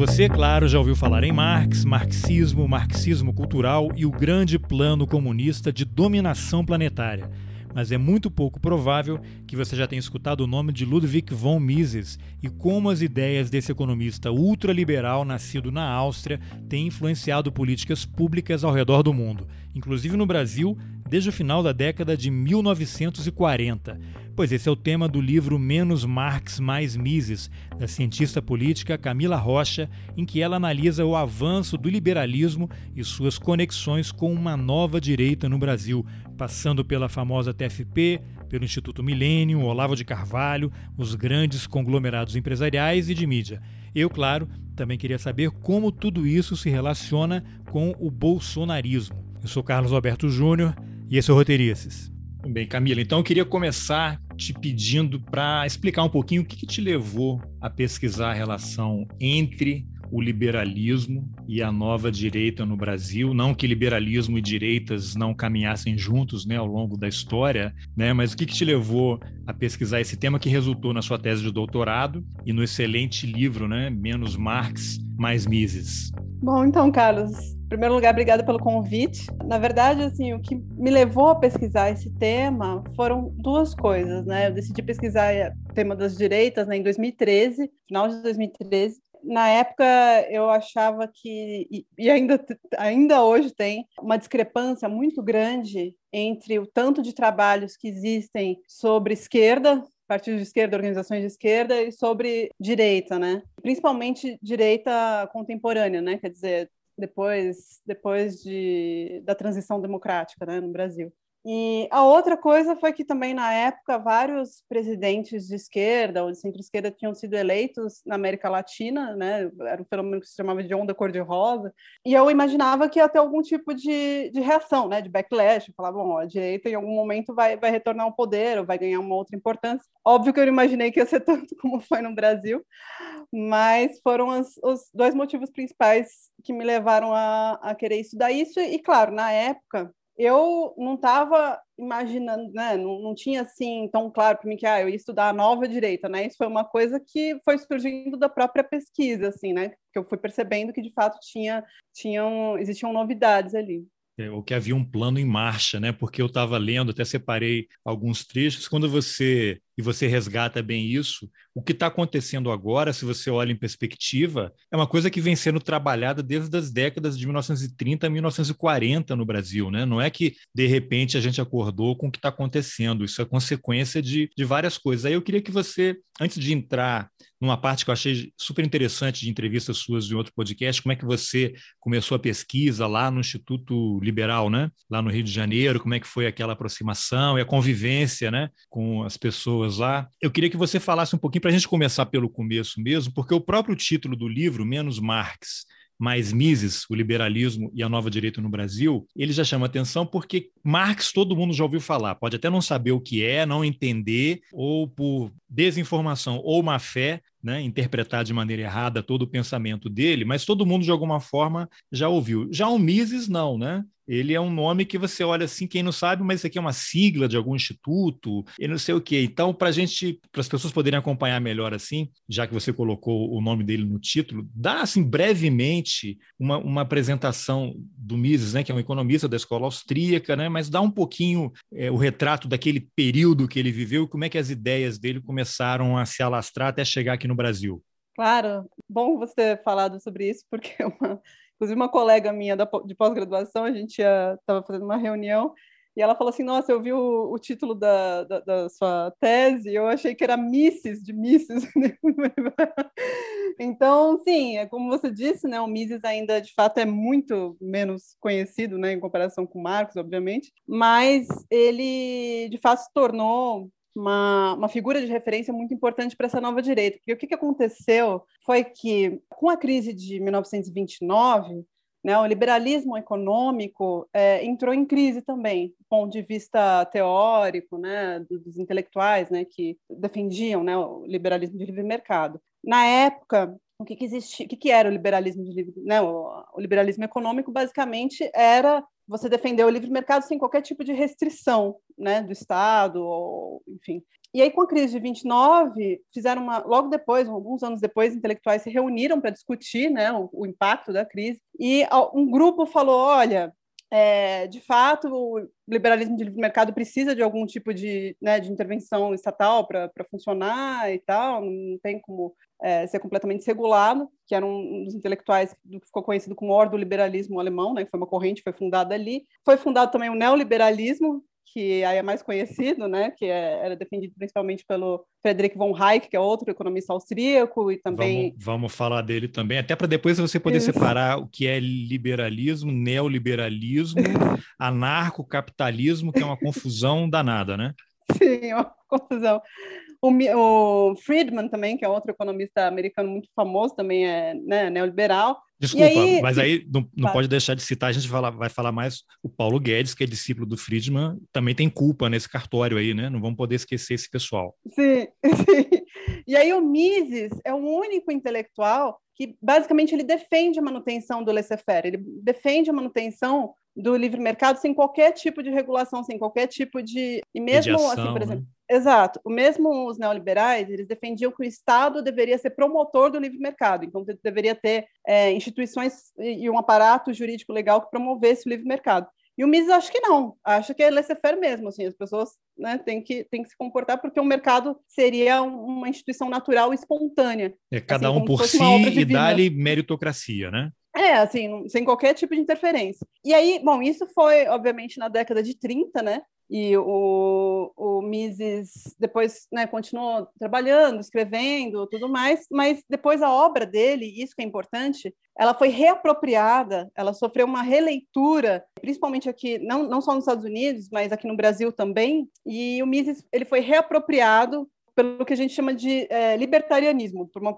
Você, claro, já ouviu falar em Marx, marxismo, marxismo cultural e o grande plano comunista de dominação planetária. Mas é muito pouco provável que você já tenha escutado o nome de Ludwig von Mises e como as ideias desse economista ultraliberal nascido na Áustria têm influenciado políticas públicas ao redor do mundo, inclusive no Brasil, desde o final da década de 1940. Pois esse é o tema do livro Menos Marx, Mais Mises, da cientista política Camila Rocha, em que ela analisa o avanço do liberalismo e suas conexões com uma nova direita no Brasil, passando pela famosa TFP, pelo Instituto Milênio, Olavo de Carvalho, os grandes conglomerados empresariais e de mídia. Eu, claro, também queria saber como tudo isso se relaciona com o bolsonarismo. Eu sou Carlos Alberto Júnior e esse é o Roteirices. Bem, Camila, então eu queria começar te pedindo para explicar um pouquinho o que, que te levou a pesquisar a relação entre o liberalismo e a nova direita no Brasil. Não que liberalismo e direitas não caminhassem juntos né, ao longo da história, né, mas o que, que te levou a pesquisar esse tema que resultou na sua tese de doutorado e no excelente livro né, Menos Marx, Mais Mises? Bom, então, Carlos, em primeiro lugar, obrigada pelo convite. Na verdade, assim, o que me levou a pesquisar esse tema foram duas coisas, né? Eu decidi pesquisar o tema das direitas né, em 2013, final de 2013, na época eu achava que, e ainda, ainda hoje tem, uma discrepância muito grande entre o tanto de trabalhos que existem sobre esquerda, partidos de esquerda, organizações de esquerda, e sobre direita, né? Principalmente direita contemporânea, né? Quer dizer, depois, depois de, da transição democrática né, no Brasil. E a outra coisa foi que também na época vários presidentes de esquerda ou de centro-esquerda tinham sido eleitos na América Latina, né? Era um fenômeno que se chamava de onda cor-de-rosa. E eu imaginava que ia ter algum tipo de, de reação, né? De backlash. Falar, bom, a direita em algum momento vai, vai retornar ao poder ou vai ganhar uma outra importância. Óbvio que eu não imaginei que ia ser tanto como foi no Brasil, mas foram os, os dois motivos principais que me levaram a, a querer estudar isso. E, claro, na época eu não estava imaginando, né? Não, não, tinha assim tão claro para mim que ah, eu ia estudar a nova direita, né? Isso foi uma coisa que foi surgindo da própria pesquisa, assim, né? Que eu fui percebendo que de fato tinha, tinham, existiam novidades ali. É, ou que havia um plano em marcha, né? Porque eu estava lendo, até separei alguns trechos. Quando você e você resgata bem isso, o que está acontecendo agora, se você olha em perspectiva, é uma coisa que vem sendo trabalhada desde as décadas de 1930 a 1940 no Brasil, né? Não é que de repente a gente acordou com o que está acontecendo, isso é consequência de, de várias coisas. Aí eu queria que você, antes de entrar numa parte que eu achei super interessante de entrevistas suas em outro podcast, como é que você começou a pesquisa lá no Instituto Liberal, né? Lá no Rio de Janeiro, como é que foi aquela aproximação e a convivência, né? Com as pessoas lá. Eu queria que você falasse um pouquinho para a gente começar pelo começo mesmo, porque o próprio título do livro, Menos Marx, mais Mises, o liberalismo e a nova direita no Brasil, ele já chama atenção porque Marx todo mundo já ouviu falar, pode até não saber o que é, não entender, ou por desinformação ou má fé, né, interpretar de maneira errada todo o pensamento dele, mas todo mundo de alguma forma já ouviu. Já o Mises não, né? Ele é um nome que você olha assim, quem não sabe, mas isso aqui é uma sigla de algum instituto, e não sei o quê. Então, para gente, para as pessoas poderem acompanhar melhor assim, já que você colocou o nome dele no título, dá assim brevemente uma, uma apresentação do Mises, né, que é um economista da escola austríaca, né, mas dá um pouquinho é, o retrato daquele período que ele viveu, como é que as ideias dele começaram a se alastrar até chegar aqui no Brasil. Claro, bom você ter falado sobre isso, porque é uma Inclusive, uma colega minha da, de pós-graduação, a gente estava fazendo uma reunião e ela falou assim: Nossa, eu vi o, o título da, da, da, sua tese, eu achei que era Misses, de Misses. então, sim, é como você disse, né, o Mises ainda de fato é muito menos conhecido né, em comparação com o Marcos, obviamente, mas ele de fato se tornou uma, uma figura de referência muito importante para essa nova direita. Porque o que, que aconteceu foi que, com a crise de 1929, né, o liberalismo econômico é, entrou em crise também, do ponto de vista teórico, né, dos intelectuais né, que defendiam né, o liberalismo de livre mercado. Na época, o que, que existia, o que, que era o liberalismo de livre, né, o, o liberalismo econômico basicamente era você defender o livre mercado sem qualquer tipo de restrição, né, do Estado, ou, enfim. E aí, com a crise de 29, fizeram uma. Logo depois, alguns anos depois, intelectuais se reuniram para discutir né, o, o, impacto da crise. E um grupo falou: olha, é, de fato, o liberalismo de livre mercado precisa de algum tipo de, né, de intervenção estatal para funcionar e tal, não tem como é, ser completamente regulado, que era um dos intelectuais do que ficou conhecido como ordoliberalismo alemão, né, que foi uma corrente, foi fundada ali. Foi fundado também o neoliberalismo, que aí é mais conhecido, né, que é, era defendido principalmente pelo Friedrich von Hayek, que é outro economista austríaco, e também... Vamos, vamos falar dele também, até para depois você poder Isso. separar o que é liberalismo, neoliberalismo, anarcocapitalismo, que é uma confusão danada, né? Sim, é uma confusão. O, o, Friedman também, que é outro economista americano muito famoso, também é né, neoliberal. Desculpa, aí, mas aí não, não pode deixar de citar, a gente vai, vai falar mais o Paulo Guedes, que é discípulo do Friedman, também tem culpa nesse cartório aí, né? Não vamos poder esquecer esse pessoal. Sim, sim. E aí o Mises é o único intelectual que basicamente ele defende a manutenção do laissez-faire, ele defende a manutenção do livre mercado sem qualquer tipo de regulação, sem qualquer tipo de e mesmo assim, Mediação, assim, por exemplo, né? Exato, o mesmo os neoliberais eles defendiam que o Estado deveria ser promotor do livre mercado, então deveria ter é, instituições e um aparato jurídico legal que promovesse o livre mercado. E o Mises acha que não, acha que é laissez-faire mesmo, assim, as pessoas né, têm, que, têm que se comportar porque o mercado seria uma instituição natural espontânea. É cada assim, um por si e dá-lhe meritocracia, né? É, assim, sem qualquer tipo de interferência. E aí, bom, isso foi, obviamente, na década de 30, né? E o, o Mises depois né, continuou trabalhando, escrevendo, tudo mais, mas depois a obra dele, isso que é importante, ela foi reapropriada, ela sofreu uma releitura, principalmente aqui, não, não só nos Estados Unidos, mas aqui no Brasil também, e o Mises ele foi reapropriado pelo que a gente chama de é, libertarianismo, uma,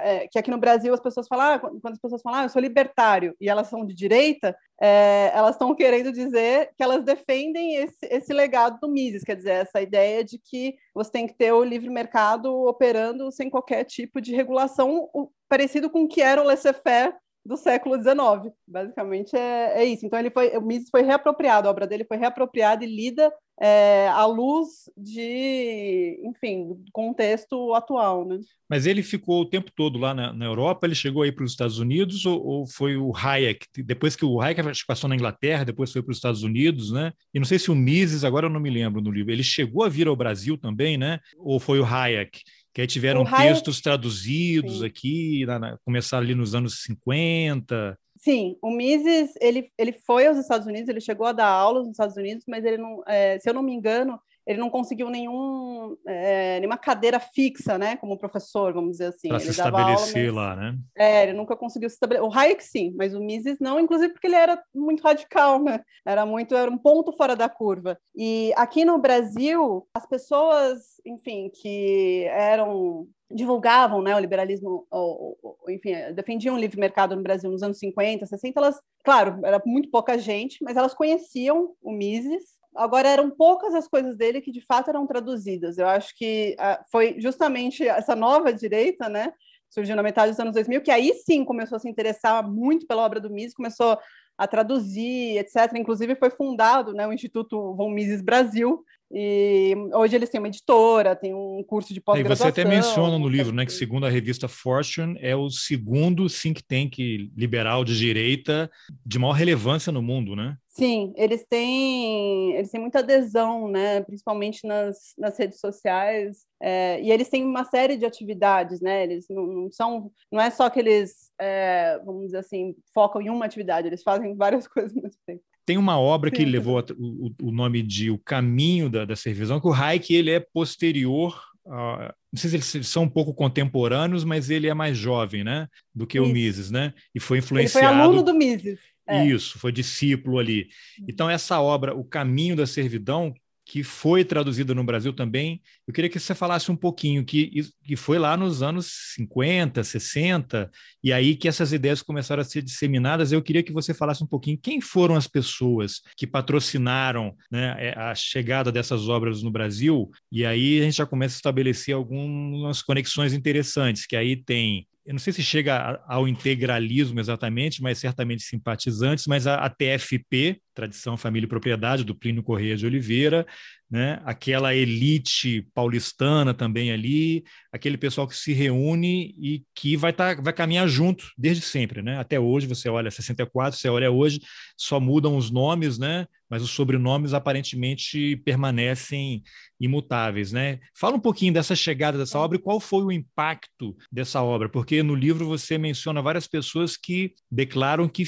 é, que aqui no Brasil as pessoas falam, ah, quando as pessoas falam, ah, eu sou libertário, e elas são de direita, é, elas estão querendo dizer que elas defendem esse, esse legado do Mises, quer dizer, essa ideia de que você tem que ter o livre mercado operando sem qualquer tipo de regulação, o, parecido com o que era o laissez-faire do século XIX. Basicamente é, é, isso. Então ele foi, o Mises foi reapropriado, a obra dele foi reapropriada e lida é, à luz de, enfim, contexto atual, né? Mas ele ficou o tempo todo lá na, na Europa, ele chegou aí para os Estados Unidos ou, ou, foi o Hayek? Depois que o Hayek passou na Inglaterra, depois foi para os Estados Unidos, né? E não sei se o Mises, agora eu não me lembro no livro, ele chegou a vir ao Brasil também, né? Ou foi o Hayek? Que aí tiveram textos traduzidos Sim. aqui, na, na, começaram ali nos anos 50. Sim, o Mises, ele, ele foi aos Estados Unidos, ele chegou a dar aulas nos Estados Unidos, mas ele não, é, se eu não me engano, ele não conseguiu nenhum, é, nenhuma cadeira fixa, né, como professor, vamos dizer assim. Para se estabelecer aula, mas, lá, né? É, ele nunca conseguiu se estabelecer. O Hayek sim, mas o Mises não, inclusive porque ele era muito radical, né? Era muito, era um ponto fora da curva. E aqui no Brasil, as pessoas, enfim, que eram divulgavam né, o liberalismo, ou, ou, enfim, defendiam o livre mercado no Brasil nos anos 50, 60, elas, claro, era muito pouca gente, mas elas conheciam o Mises Agora, eram poucas as coisas dele que de fato eram traduzidas. Eu acho que uh, foi justamente essa nova direita, né? Surgiu na metade dos anos 2000, que aí sim começou a se interessar muito pela obra do Mises, começou a traduzir, etc. Inclusive foi fundado né, o Instituto Von Mises Brasil, e hoje eles têm uma editora, tem um curso de pós-graduação. E você até menciona no livro, né, que segundo a revista Fortune é o segundo think tank liberal de direita de maior relevância no mundo, né? Sim, eles têm, eles têm muita adesão, né? Principalmente nas, nas redes sociais. É, e eles têm uma série de atividades, né? Eles não, não são, não é só que eles, é, vamos dizer assim, focam em uma atividade. Eles fazem várias coisas ao mesmo tempo. Tem uma obra que levou o, o, nome de O Caminho da, Cerveção, que o Hayek ele é posterior Uh, não sei se eles são um pouco contemporâneos, mas ele é mais jovem, né, do que o Mises, né? E foi influenciado. Ele foi aluno do Mises. É. Isso, foi discípulo ali. Então essa obra, O Caminho da Servidão, que foi traduzida no Brasil também. Eu queria que você falasse um pouquinho, que, que foi lá nos anos 50, 60, e aí que essas ideias começaram a ser disseminadas. Eu queria que você falasse um pouquinho quem foram as pessoas que patrocinaram né, é, a chegada dessas obras no Brasil, e aí a gente já começa a estabelecer algumas conexões interessantes, que aí tem eu não sei se chega ao integralismo exatamente, mas certamente simpatizantes, mas a, a TFP tradição, família e propriedade, do Plínio Correia de Oliveira, né? aquela elite paulistana também ali, aquele pessoal que se reúne e que vai, tá, vai caminhar junto desde sempre. Né? Até hoje, você olha 64, você olha hoje, só mudam os nomes, né? Mas os sobrenomes aparentemente permanecem imutáveis. Né? Fala um pouquinho dessa chegada dessa obra e qual foi o impacto dessa obra, porque no livro você menciona várias pessoas que declaram que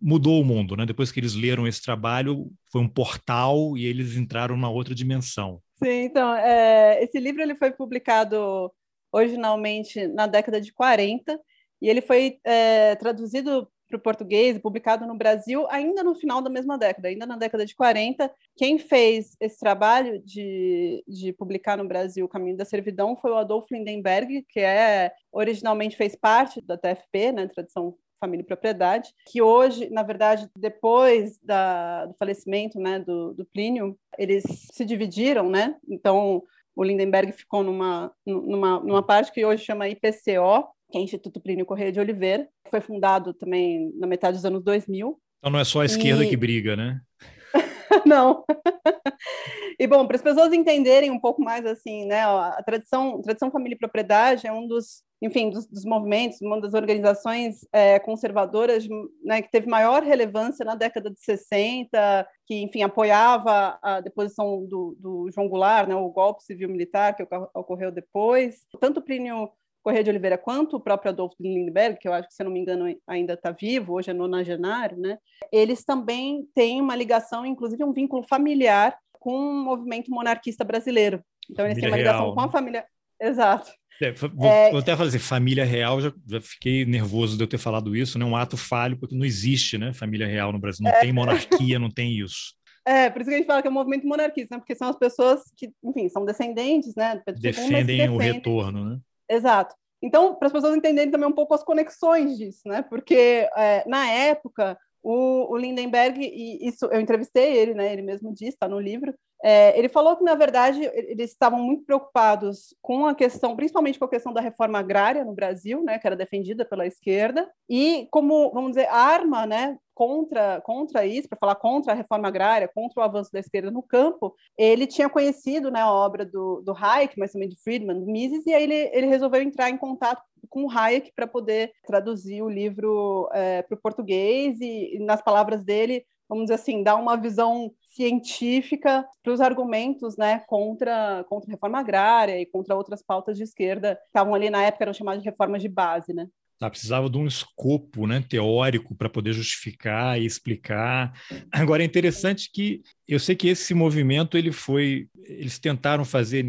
mudou o mundo. Né? Depois que eles leram esse trabalho, foi um portal e eles entraram numa outra dimensão. Sim, então, é, esse livro ele foi publicado originalmente na década de 40 e ele foi é, traduzido para o português, publicado no Brasil ainda no final da mesma década, ainda na década de 40. Quem fez esse trabalho de, de publicar no Brasil o Caminho da Servidão foi o Adolfo Lindenberg, que é originalmente fez parte da TFP, né, Tradição família e propriedade, que hoje, na verdade, depois da, do falecimento né, do, do Plínio, eles se dividiram, né? Então, o Lindenberg ficou numa, numa, numa parte que hoje chama IPCO, que é Instituto Plínio Correia de Oliveira, que foi fundado também na metade dos anos 2000. Então não é só a esquerda e... que briga, né? não. e bom, para as pessoas entenderem um pouco mais assim, né, a tradição, tradição família e propriedade é um dos enfim, dos, dos, movimentos, uma das organizações é, conservadoras né, que teve maior relevância na década de 60, que, enfim, apoiava a deposição do, do João Goulart, né, o golpe civil-militar que ocorreu depois. Tanto Plínio Correia de Oliveira quanto o próprio Adolfo Lindbergh, que eu acho que, se não me engano, ainda está vivo, hoje é nonagenário, né, eles também têm uma ligação, inclusive um vínculo familiar com o movimento monarquista brasileiro. Então, eles família têm uma ligação real. com a família... Exato. É, vou, é... vou, até falar assim, família real, já, já, fiquei nervoso de eu ter falado isso, né? Um ato falho, porque não existe, né? Família real no Brasil, não é... tem monarquia, não tem isso. É, por isso que a gente fala que é um movimento monarquista, né? porque são as pessoas que, enfim, são descendentes, né? Defendem, defendem o retorno, né? Exato. Então, para as pessoas entenderem também um pouco as conexões disso, né? Porque é, na época o, o Lindenberg, e isso eu entrevistei ele, né? Ele mesmo disse, está no livro. É, ele falou que, na verdade, eles estavam muito preocupados com a questão, principalmente com a questão da reforma agrária no Brasil, né, que era defendida pela esquerda, e como, vamos dizer, arma né, contra, contra isso, para falar contra a reforma agrária, contra o avanço da esquerda no campo, ele tinha conhecido né, a obra do, do Hayek, mas também de Friedman, do Mises, e aí ele, ele resolveu entrar em contato com o Hayek para poder traduzir o livro é, para o português e, e, nas palavras dele, vamos dizer assim, dar uma visão científica para os argumentos né, contra, contra a reforma agrária e contra outras pautas de esquerda que estavam ali na época, eram chamadas de reformas de base. Né? Tá, precisava de um escopo né, teórico para poder justificar e explicar. Agora é interessante que eu sei que esse movimento ele foi, eles tentaram fazer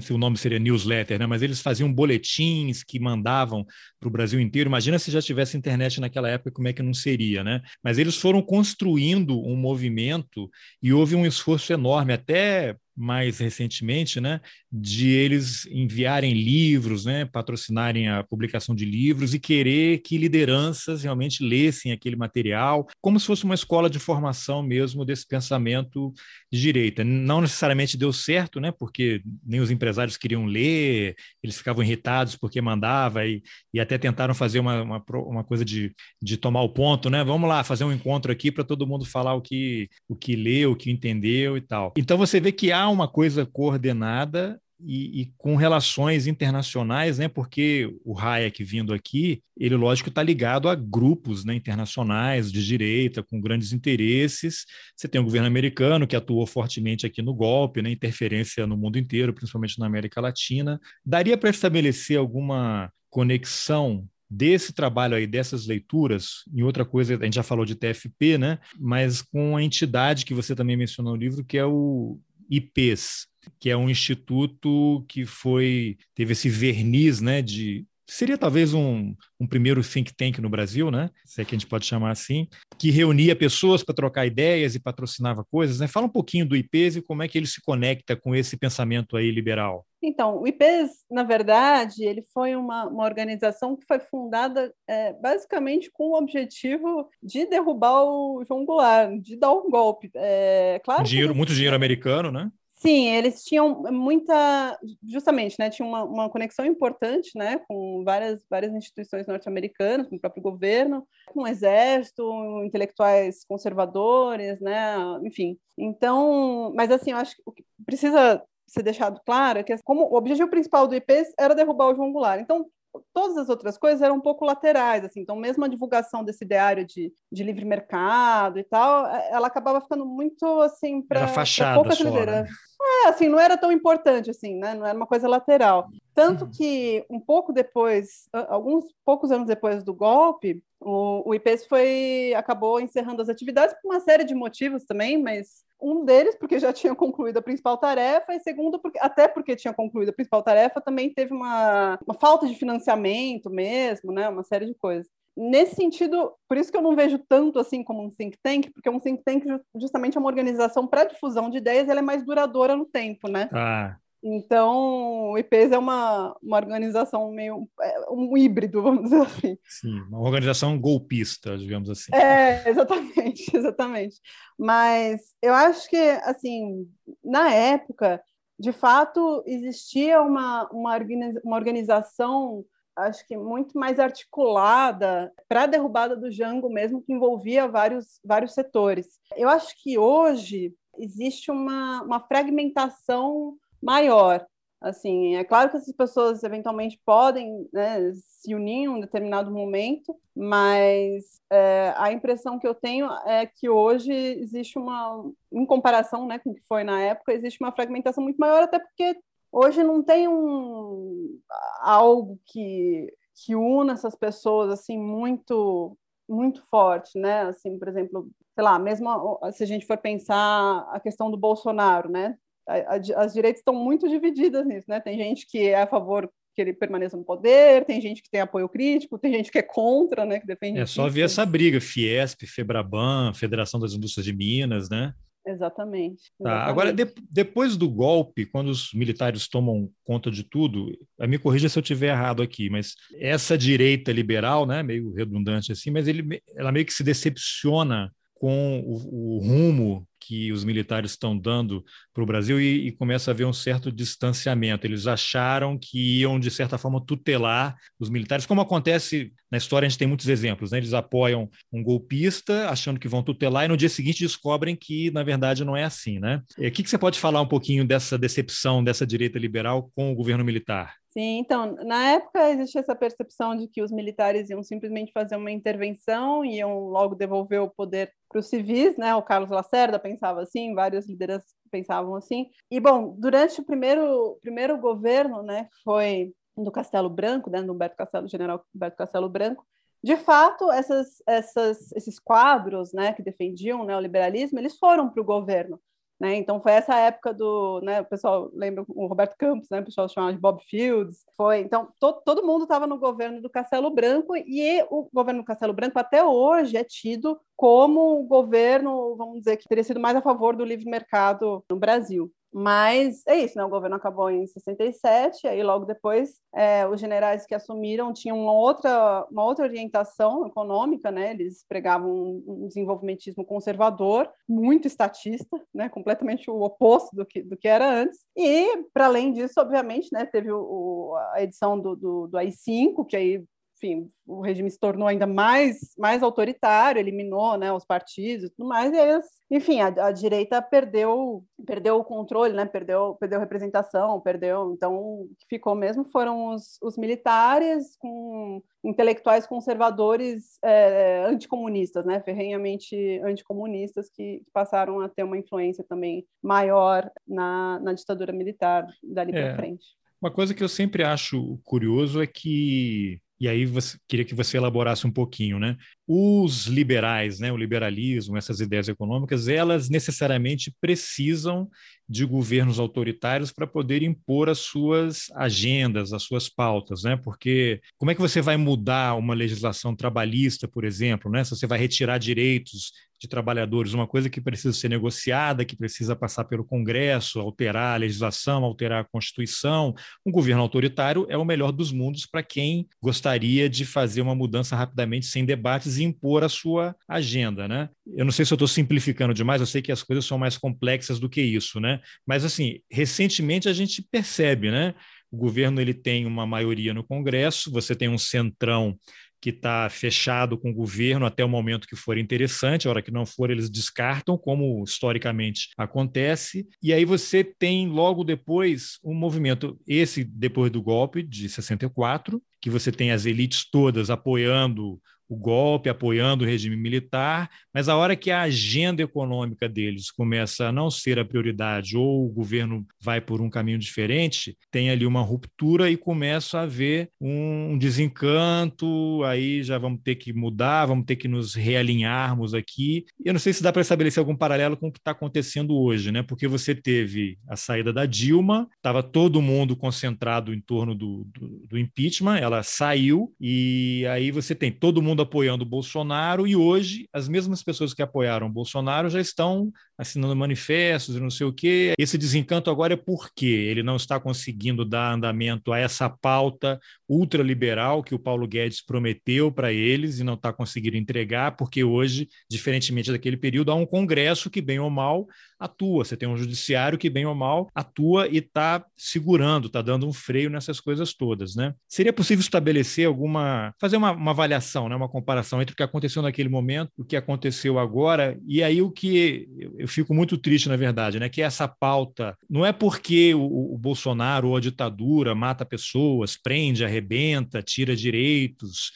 se o nome seria newsletter, né? mas eles faziam boletins que mandavam para o Brasil inteiro. Imagina se já tivesse internet naquela época, como é que não seria, né? Mas eles foram construindo um movimento e houve um esforço enorme, até mais recentemente, né, de eles enviarem livros, né, patrocinarem a publicação de livros e querer que lideranças realmente lessem aquele material, como se fosse uma escola de formação mesmo desse pensamento de direita. Não necessariamente deu certo, né, porque nem os empresários queriam ler, eles ficavam irritados porque mandava e, e até tentaram fazer uma, uma, uma coisa de, de tomar o ponto, né, vamos lá, fazer um encontro aqui para todo mundo falar o que, o que leu, o que entendeu e tal. Então você vê que há uma coisa coordenada e, e, com relações internacionais, né? Porque o Hayek vindo aqui, ele lógico está ligado a grupos né, internacionais de direita com grandes interesses. Você tem o governo americano que atuou fortemente aqui no golpe, né? Interferência no mundo inteiro, principalmente na América Latina. Daria para estabelecer alguma conexão desse trabalho aí, dessas leituras, em outra coisa, a gente já falou de TFP, né? Mas com a entidade que você também mencionou no livro, que é o IPs, que é um instituto que foi teve esse verniz, né, de seria talvez um, um primeiro think tank no Brasil, né? Se é que a gente pode chamar assim, que reunia pessoas para trocar ideias e patrocinava coisas, né? Fala um pouquinho do IPs e como é que ele se conecta com esse pensamento aí liberal. Então, o IPES, na verdade, ele foi uma, uma organização que foi fundada é, basicamente com o objetivo de derrubar o João Goulart, de dar um golpe. É, claro dinheiro, muito dinheiro americano, né? Sim, eles tinham muita, justamente, né, tinha uma, uma conexão importante, né, com várias, várias instituições norte-americanas, com o próprio governo, com o exército, intelectuais conservadores, né, enfim. Então, mas assim, eu acho que o que precisa ser deixado claro é que como o objetivo principal do IPs era derrubar o João Goulart. Então, todas as outras coisas eram um pouco laterais, assim, então mesmo a divulgação desse ideário de, de livre mercado e tal, é, ela acabava ficando muito, assim, para poucas né? lideranças. É, assim, não era tão importante, assim, né, não era uma coisa lateral. Tanto uhum. que, um pouco depois, alguns poucos anos depois do golpe, o, o IPES foi, acabou encerrando as atividades por uma série de motivos também, mas um deles, porque já tinha concluído a principal tarefa, e segundo, porque, até porque tinha concluído a principal tarefa, também teve uma, uma falta de financiamento mesmo, né? Uma série de coisas. Nesse sentido, por isso que eu não vejo tanto assim como um think tank, porque um think tank justamente é uma organização para difusão de ideias, ela é mais duradoura no tempo, né? Ah, então, o IPES é uma, uma organização meio é um híbrido, vamos dizer assim. Sim, uma organização golpista, digamos assim. É, exatamente, exatamente. Mas eu acho que, assim, na época, de fato, existia uma, uma, uma organização, acho que muito mais articulada para a derrubada do Jango mesmo, que envolvia vários, vários setores. Eu acho que hoje existe uma, uma fragmentação maior. Assim, é claro que essas pessoas eventualmente podem né, se unir em um determinado momento, mas é, a impressão que eu tenho é que hoje existe uma, em comparação né, com o que foi na época, existe uma fragmentação muito maior, até porque hoje não tem um, algo que, que una essas pessoas assim muito muito forte, né? Assim, por exemplo, sei lá, mesmo se a gente for pensar a questão do Bolsonaro, né? as direitas estão muito divididas nisso, né? Tem gente que é a favor que ele permaneça no poder, tem gente que tem apoio crítico, tem gente que é contra, né? Que defende. É só ver essa briga, Fiesp, Febraban, Federação das Indústrias de Minas, né? Exatamente. Tá, agora, de, depois do golpe, quando os militares tomam conta de tudo, me corrija se eu estiver errado aqui, mas essa direita liberal, né, meio redundante assim, mas ele, ela meio que se decepciona com o, o rumo que os militares estão dando para o Brasil e, e, começa a haver um certo distanciamento. Eles acharam que iam, de certa forma, tutelar os militares, como acontece na história, a gente tem muitos exemplos. Né? Eles apoiam um golpista, achando que vão tutelar, e no dia seguinte descobrem que, na verdade, não é assim. Né? O que, que você pode falar um pouquinho dessa decepção dessa direita liberal com o governo militar? Sim, então, na época existia essa percepção de que os militares iam simplesmente fazer uma intervenção, iam logo devolver o poder para os civis, né? O Carlos Lacerda pensava assim, várias lideranças pensavam assim. E, bom, durante o primeiro, primeiro governo, né, foi do Castelo Branco, né, do Humberto Castelo, general Humberto Castelo Branco, de fato, essas, essas, esses quadros né, que defendiam o neoliberalismo, eles foram para o governo. Né? Então foi essa época do, né, o pessoal lembra o Roberto Campos, né, o pessoal chamava de Bob Fields, foi, então to, todo mundo estava no governo do Castelo Branco e o governo do Castelo Branco até hoje é tido como o governo, vamos dizer, que teria sido mais a favor do livre mercado no Brasil. Mas é isso, né? O governo acabou em 67, aí logo depois é, os generais que assumiram tinham uma outra, uma outra orientação econômica, né? Eles pregavam um, desenvolvimentismo conservador, muito estatista, né? Completamente o oposto do que, do que era antes. E, para além disso, obviamente, né? Teve o, a edição do, do, do AI-5, que aí enfim, o regime se tornou ainda mais, mais autoritário, eliminou né, os partidos e tudo mais, e aí, enfim, a, a, direita perdeu, perdeu o controle, né, perdeu, perdeu representação, perdeu, então o que ficou mesmo foram os, os militares com intelectuais conservadores é, anticomunistas, né, ferrenhamente anticomunistas, que, que, passaram a ter uma influência também maior na, na ditadura militar dali é. para frente. Uma coisa que eu sempre acho curioso é que e aí você, queria que você elaborasse um pouquinho, né? Os liberais, né, o liberalismo, essas ideias econômicas, elas necessariamente precisam de governos autoritários para poder impor as suas agendas, as suas pautas, né? Porque como é que você vai mudar uma legislação trabalhista, por exemplo, né? Se você vai retirar direitos de trabalhadores, uma coisa que precisa ser negociada, que precisa passar pelo Congresso, alterar a legislação, alterar a Constituição. Um governo autoritário é o melhor dos mundos para quem gostaria de fazer uma mudança rapidamente, sem debates impor a sua agenda, né? Eu não sei se eu estou simplificando demais, eu sei que as coisas são mais complexas do que isso, né? Mas assim, recentemente a gente percebe, né? O governo ele tem uma maioria no Congresso, você tem um centrão que está fechado com o governo até o momento que for interessante, a hora que não for, eles descartam, como historicamente acontece. E aí você tem logo depois um movimento, esse depois do golpe de 64, que você tem as elites todas apoiando o golpe, apoiando o regime militar, mas a hora que a agenda econômica deles começa a não ser a prioridade ou o governo vai por um caminho diferente, tem ali uma ruptura e começa a haver um desencanto, aí já vamos ter que mudar, vamos ter que nos realinharmos aqui. Eu não sei se dá para estabelecer algum paralelo com o que está acontecendo hoje, né? Porque você teve a saída da Dilma, estava todo mundo concentrado em torno do, do, do impeachment, ela saiu e aí você tem todo mundo mundo apoiando o Bolsonaro, e hoje as mesmas pessoas que apoiaram o Bolsonaro já estão assinando manifestos e não sei o quê. Esse desencanto agora é porque ele não está conseguindo dar andamento a essa pauta ultraliberal que o Paulo Guedes prometeu para eles e não está conseguindo entregar, porque hoje, diferentemente daquele período, há um Congresso que, bem ou mal, atua. Você tem um judiciário que, bem ou mal, atua e está segurando, está dando um freio nessas coisas todas. Né? Seria possível estabelecer alguma. fazer uma, uma avaliação, né? uma comparação entre o que aconteceu naquele momento o que aconteceu agora, e aí o que eu fico muito triste, na verdade, né? Que essa pauta não é porque o, o Bolsonaro ou a ditadura mata pessoas, prende, arrebenta, tira direitos.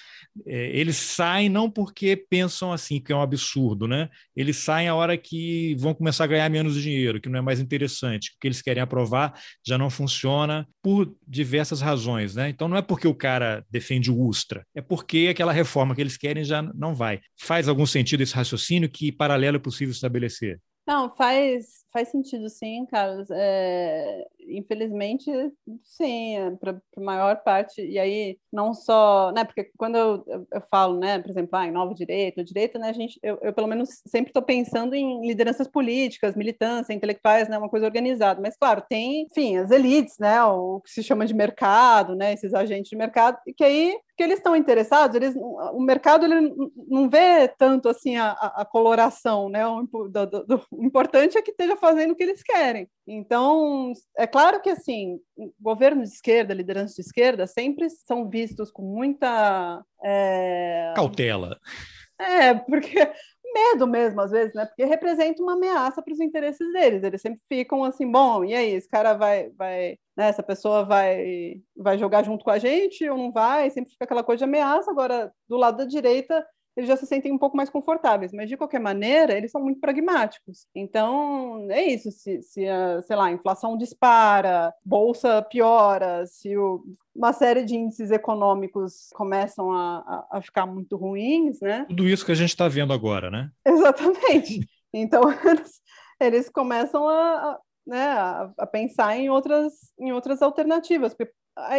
É, eles saem não porque pensam assim, que é um absurdo, né? Eles saem a hora que vão começar a ganhar menos dinheiro, que não é mais interessante, que eles querem aprovar já não funciona por diversas razões, né? Então não é porque o cara defende o Ustra, é porque aquela reforma que eles querem já não vai. Faz algum sentido esse raciocínio? Que paralelo é possível estabelecer? Não, faz, faz sentido sim, Carlos. É, infelizmente, sim, é, para a maior parte. E aí, não só, né? Porque quando eu, eu, falo, né, por exemplo, ah, em nova direita, direita, né, a gente, eu, eu pelo menos sempre estou pensando em lideranças políticas, militância, intelectuais, né, uma coisa organizada. Mas claro, tem, enfim, as elites, né, o que se chama de mercado, né, esses agentes de mercado, que aí que eles estão interessados, eles, o mercado ele não vê tanto assim a, a coloração, né? O, do, do, o importante é que esteja fazendo o que eles querem. Então, é claro que assim, governos de esquerda, lideranças de esquerda, sempre são vistos com muita é... cautela. É, porque medo mesmo, às vezes, né? Porque representa uma ameaça para os interesses deles. Eles sempre ficam assim, bom, e aí, esse cara vai, vai, né? Essa pessoa vai, vai jogar junto com a gente ou não vai? Sempre fica aquela coisa de ameaça. Agora, do lado da direita, eles já se sentem um pouco mais confortáveis, mas de qualquer maneira, eles são muito pragmáticos. Então, é isso. Se, se a, sei lá, a inflação dispara, bolsa piora, se o, uma série de índices econômicos começam a, a, a ficar muito ruins, né? Tudo isso que a gente está vendo agora, né? Exatamente. Então, eles, eles começam a, né, a, a, pensar em outras, em outras alternativas. Porque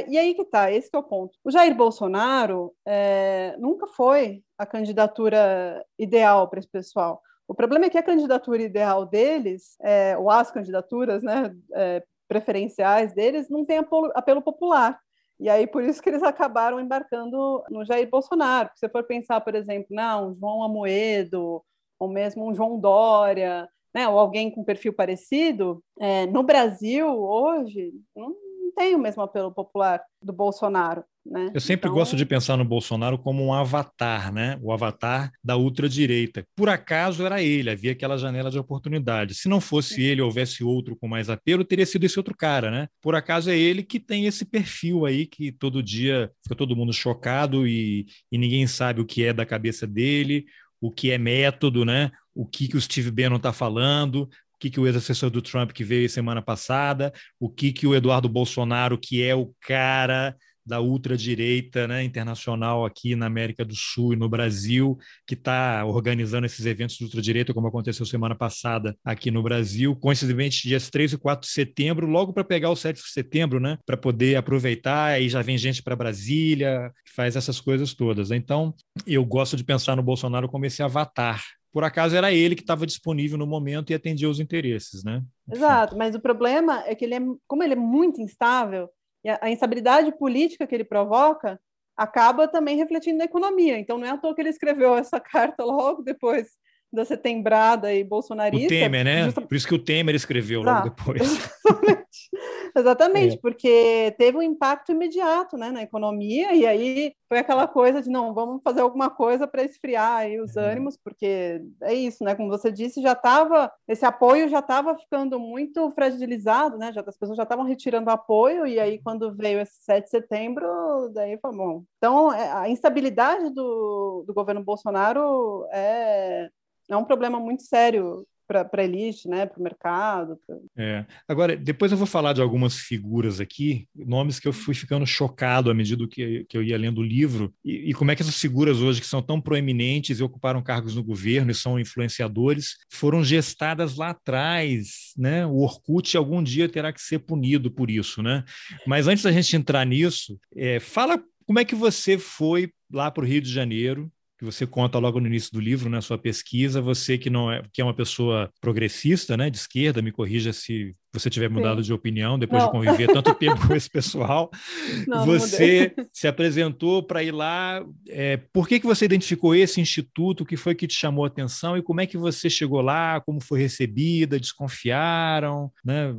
e aí que tá, esse que é o ponto. O Jair Bolsonaro é, nunca foi a candidatura ideal para esse pessoal. O problema é que a candidatura ideal deles, é, ou as candidaturas né, é, preferenciais deles, não tem apelo popular. E aí, por isso que eles acabaram embarcando no Jair Bolsonaro. Se você for pensar, por exemplo, não, João Amoedo, ou mesmo um João Dória, né, ou alguém com perfil parecido, é, no Brasil, hoje, não, tem o mesmo apelo popular do Bolsonaro. Né? Eu sempre então... gosto de pensar no Bolsonaro como um avatar, né? O avatar da ultradireita. Por acaso era ele, havia aquela janela de oportunidade. Se não fosse ele, houvesse outro com mais apelo, teria sido esse outro cara, né? Por acaso é ele que tem esse perfil aí que todo dia fica todo mundo chocado e, e ninguém sabe o que é da cabeça dele, o que é método, né? O que, que o Steve Bannon está falando, que, que o ex-assessor do Trump que veio semana passada, o que, que o Eduardo Bolsonaro, que é o cara da ultradireita né, internacional aqui na América do Sul e no Brasil, que está organizando esses eventos de ultradireita, como aconteceu semana passada aqui no Brasil, coincidentemente dias 3 e 4 de setembro, logo para pegar o 7 de setembro, né, para poder aproveitar, aí já vem gente para Brasília, faz essas coisas todas. Então, eu gosto de pensar no Bolsonaro como esse avatar por acaso era ele que estava disponível no momento e atendia os interesses, né? Exato, mas o problema é que ele é, como ele é muito instável, a, a instabilidade política que ele provoca acaba também refletindo na economia. Então, não é à toa que ele escreveu essa carta logo depois da setembrada e bolsonarista. O Temer, né? Por isso que o Temer escreveu logo depois. Exatamente, Exatamente é. porque teve um impacto imediato né, na economia, e aí foi aquela coisa de não, vamos fazer alguma coisa para esfriar aí os é. ânimos, porque é isso, né? Como você disse, já estava, esse apoio já estava ficando muito fragilizado, né? Já, as pessoas já estavam retirando apoio, e aí quando veio esse 7 de setembro, daí foi bom. Então, é, a instabilidade do, do governo Bolsonaro é é um problema muito sério para a elite, né, para o mercado. Pra... É. Agora, depois eu vou falar de algumas figuras aqui, nomes que eu fui ficando chocado à medida que, que eu ia lendo o livro, e, e, como é que essas figuras hoje, que são tão proeminentes e ocuparam cargos no governo e são influenciadores, foram gestadas lá atrás. Né? O Orkut algum dia terá que ser punido por isso. Né? Mas antes da gente entrar nisso, é, fala como é que você foi lá para o Rio de Janeiro, que você conta logo no início do livro, na sua pesquisa, você que não é que é uma pessoa progressista, né, de esquerda, me corrija se você tiver mudado Sim. de opinião depois não. de conviver tanto tempo com esse pessoal, não, você se apresentou para ir lá. É, por que, que você identificou esse instituto? O que foi que te chamou a atenção e como é que você chegou lá? Como foi recebida? Desconfiaram? Né?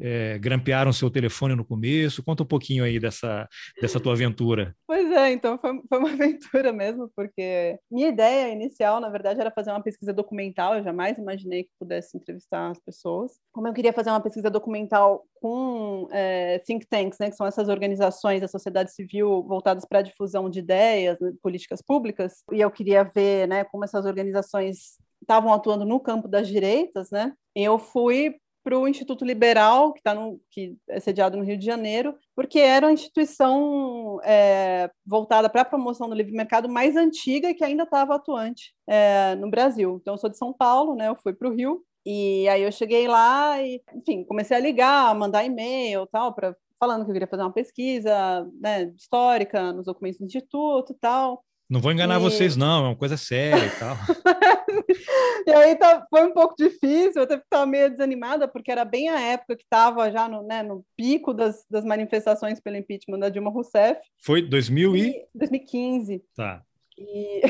É, grampearam seu telefone no começo. Conta um pouquinho aí dessa, dessa tua aventura. Pois é, então foi, foi uma aventura mesmo, porque minha ideia inicial, na verdade, era fazer uma pesquisa documental. Eu jamais imaginei que pudesse entrevistar as pessoas. Como eu queria fazer uma pesquisa documental com é, think tanks, né, que são essas organizações da sociedade civil voltadas para a difusão de ideias, né, políticas públicas, e eu queria ver né, como essas organizações estavam atuando no campo das direitas, né? Eu fui para o Instituto Liberal, que, tá no, que é sediado no Rio de Janeiro, porque era a instituição é, voltada para a promoção do livre mercado mais antiga e que ainda estava atuante é, no Brasil. Então, eu sou de São Paulo, né, eu fui para o Rio, e aí eu cheguei lá e, enfim, comecei a ligar, a mandar e-mail tal, para falando que eu queria fazer uma pesquisa né, histórica nos documentos do Instituto e tal. Não vou enganar e... vocês, não, é uma coisa séria e tal. e aí tá, foi um pouco difícil, eu estava meio desanimada, porque era bem a época que estava já no, né, no pico das, das manifestações pelo impeachment da Dilma Rousseff. Foi 2000 e... 2015. Tá. E,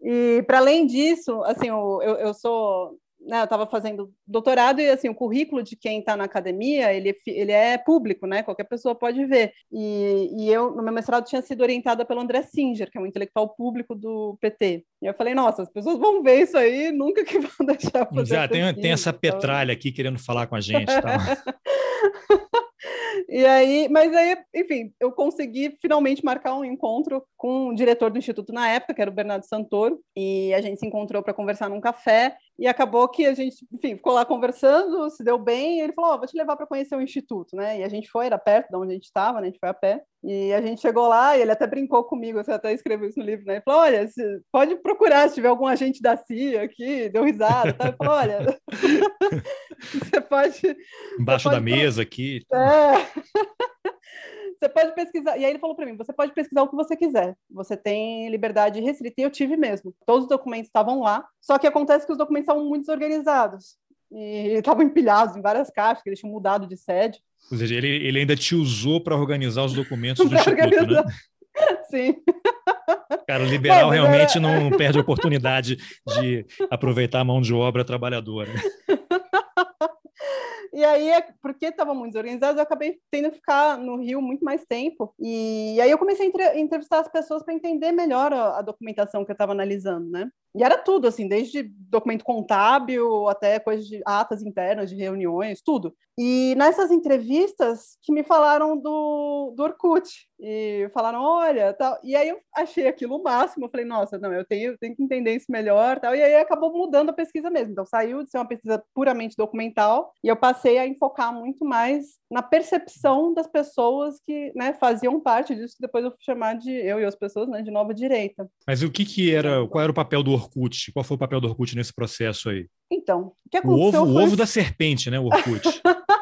e para além disso, assim, eu, eu sou né, eu estava fazendo doutorado e assim o currículo de quem está na academia ele, ele é público, né? Qualquer pessoa pode ver. E, e eu no meu mestrado tinha sido orientada pelo André Singer, que é um intelectual público do PT. E eu falei, nossa, as pessoas vão ver isso aí, nunca que vão deixar fazer. Já tem, tem essa então. petralha aqui querendo falar com a gente, tá? E aí, mas aí, enfim, eu consegui finalmente marcar um encontro com o diretor do instituto na época, que era o Bernardo Santoro, e a gente se encontrou para conversar num café. E acabou que a gente, enfim, ficou lá conversando, se deu bem. E ele falou: oh, vou te levar para conhecer o instituto, né? E a gente foi, era perto de onde a gente estava, né? A gente foi a pé. E a gente chegou lá e ele até brincou comigo, você até escreveu isso no livro, né? Ele falou: olha, pode procurar se tiver algum agente da CIA aqui, deu risada. Tá? Ele falou: olha, você pode. Embaixo você da pode... mesa aqui. É. Você pode pesquisar. E aí ele falou para mim: você pode pesquisar o que você quiser. Você tem liberdade restrita. E eu tive mesmo. Todos os documentos estavam lá. Só que acontece que os documentos estavam muito desorganizados. E estavam empilhados em várias caixas, que eles tinham mudado de sede. Ou seja, ele, ele ainda te usou para organizar os documentos do Instituto, né? Sim. Cara, o liberal realmente não perde a oportunidade de aproveitar a mão de obra trabalhadora. E aí, é, porque estava muito desorganizado, eu acabei tendo que ficar no Rio muito mais tempo. E aí eu comecei a entrevistar as pessoas para entender melhor a, a, documentação que eu estava analisando, né? E era tudo, assim, desde documento contábil até coisas de atas internas de reuniões, tudo. E nessas entrevistas que me falaram do, do Orkut, e falaram, olha, tal. E aí eu achei aquilo o máximo, eu falei, nossa, não, eu tenho, tenho que entender isso melhor, tal. E aí acabou mudando a pesquisa mesmo. Então saiu de ser uma pesquisa puramente documental e eu passei a enfocar muito mais na percepção das pessoas que né, faziam parte disso, que depois eu fui chamar de, eu e as pessoas, né, de nova direita. Mas o que que era, qual era o papel do Orkut? Qual foi o papel do Orkut nesse processo aí? Então, o que aconteceu o ovo, foi... o ovo da serpente, né, o Orkut.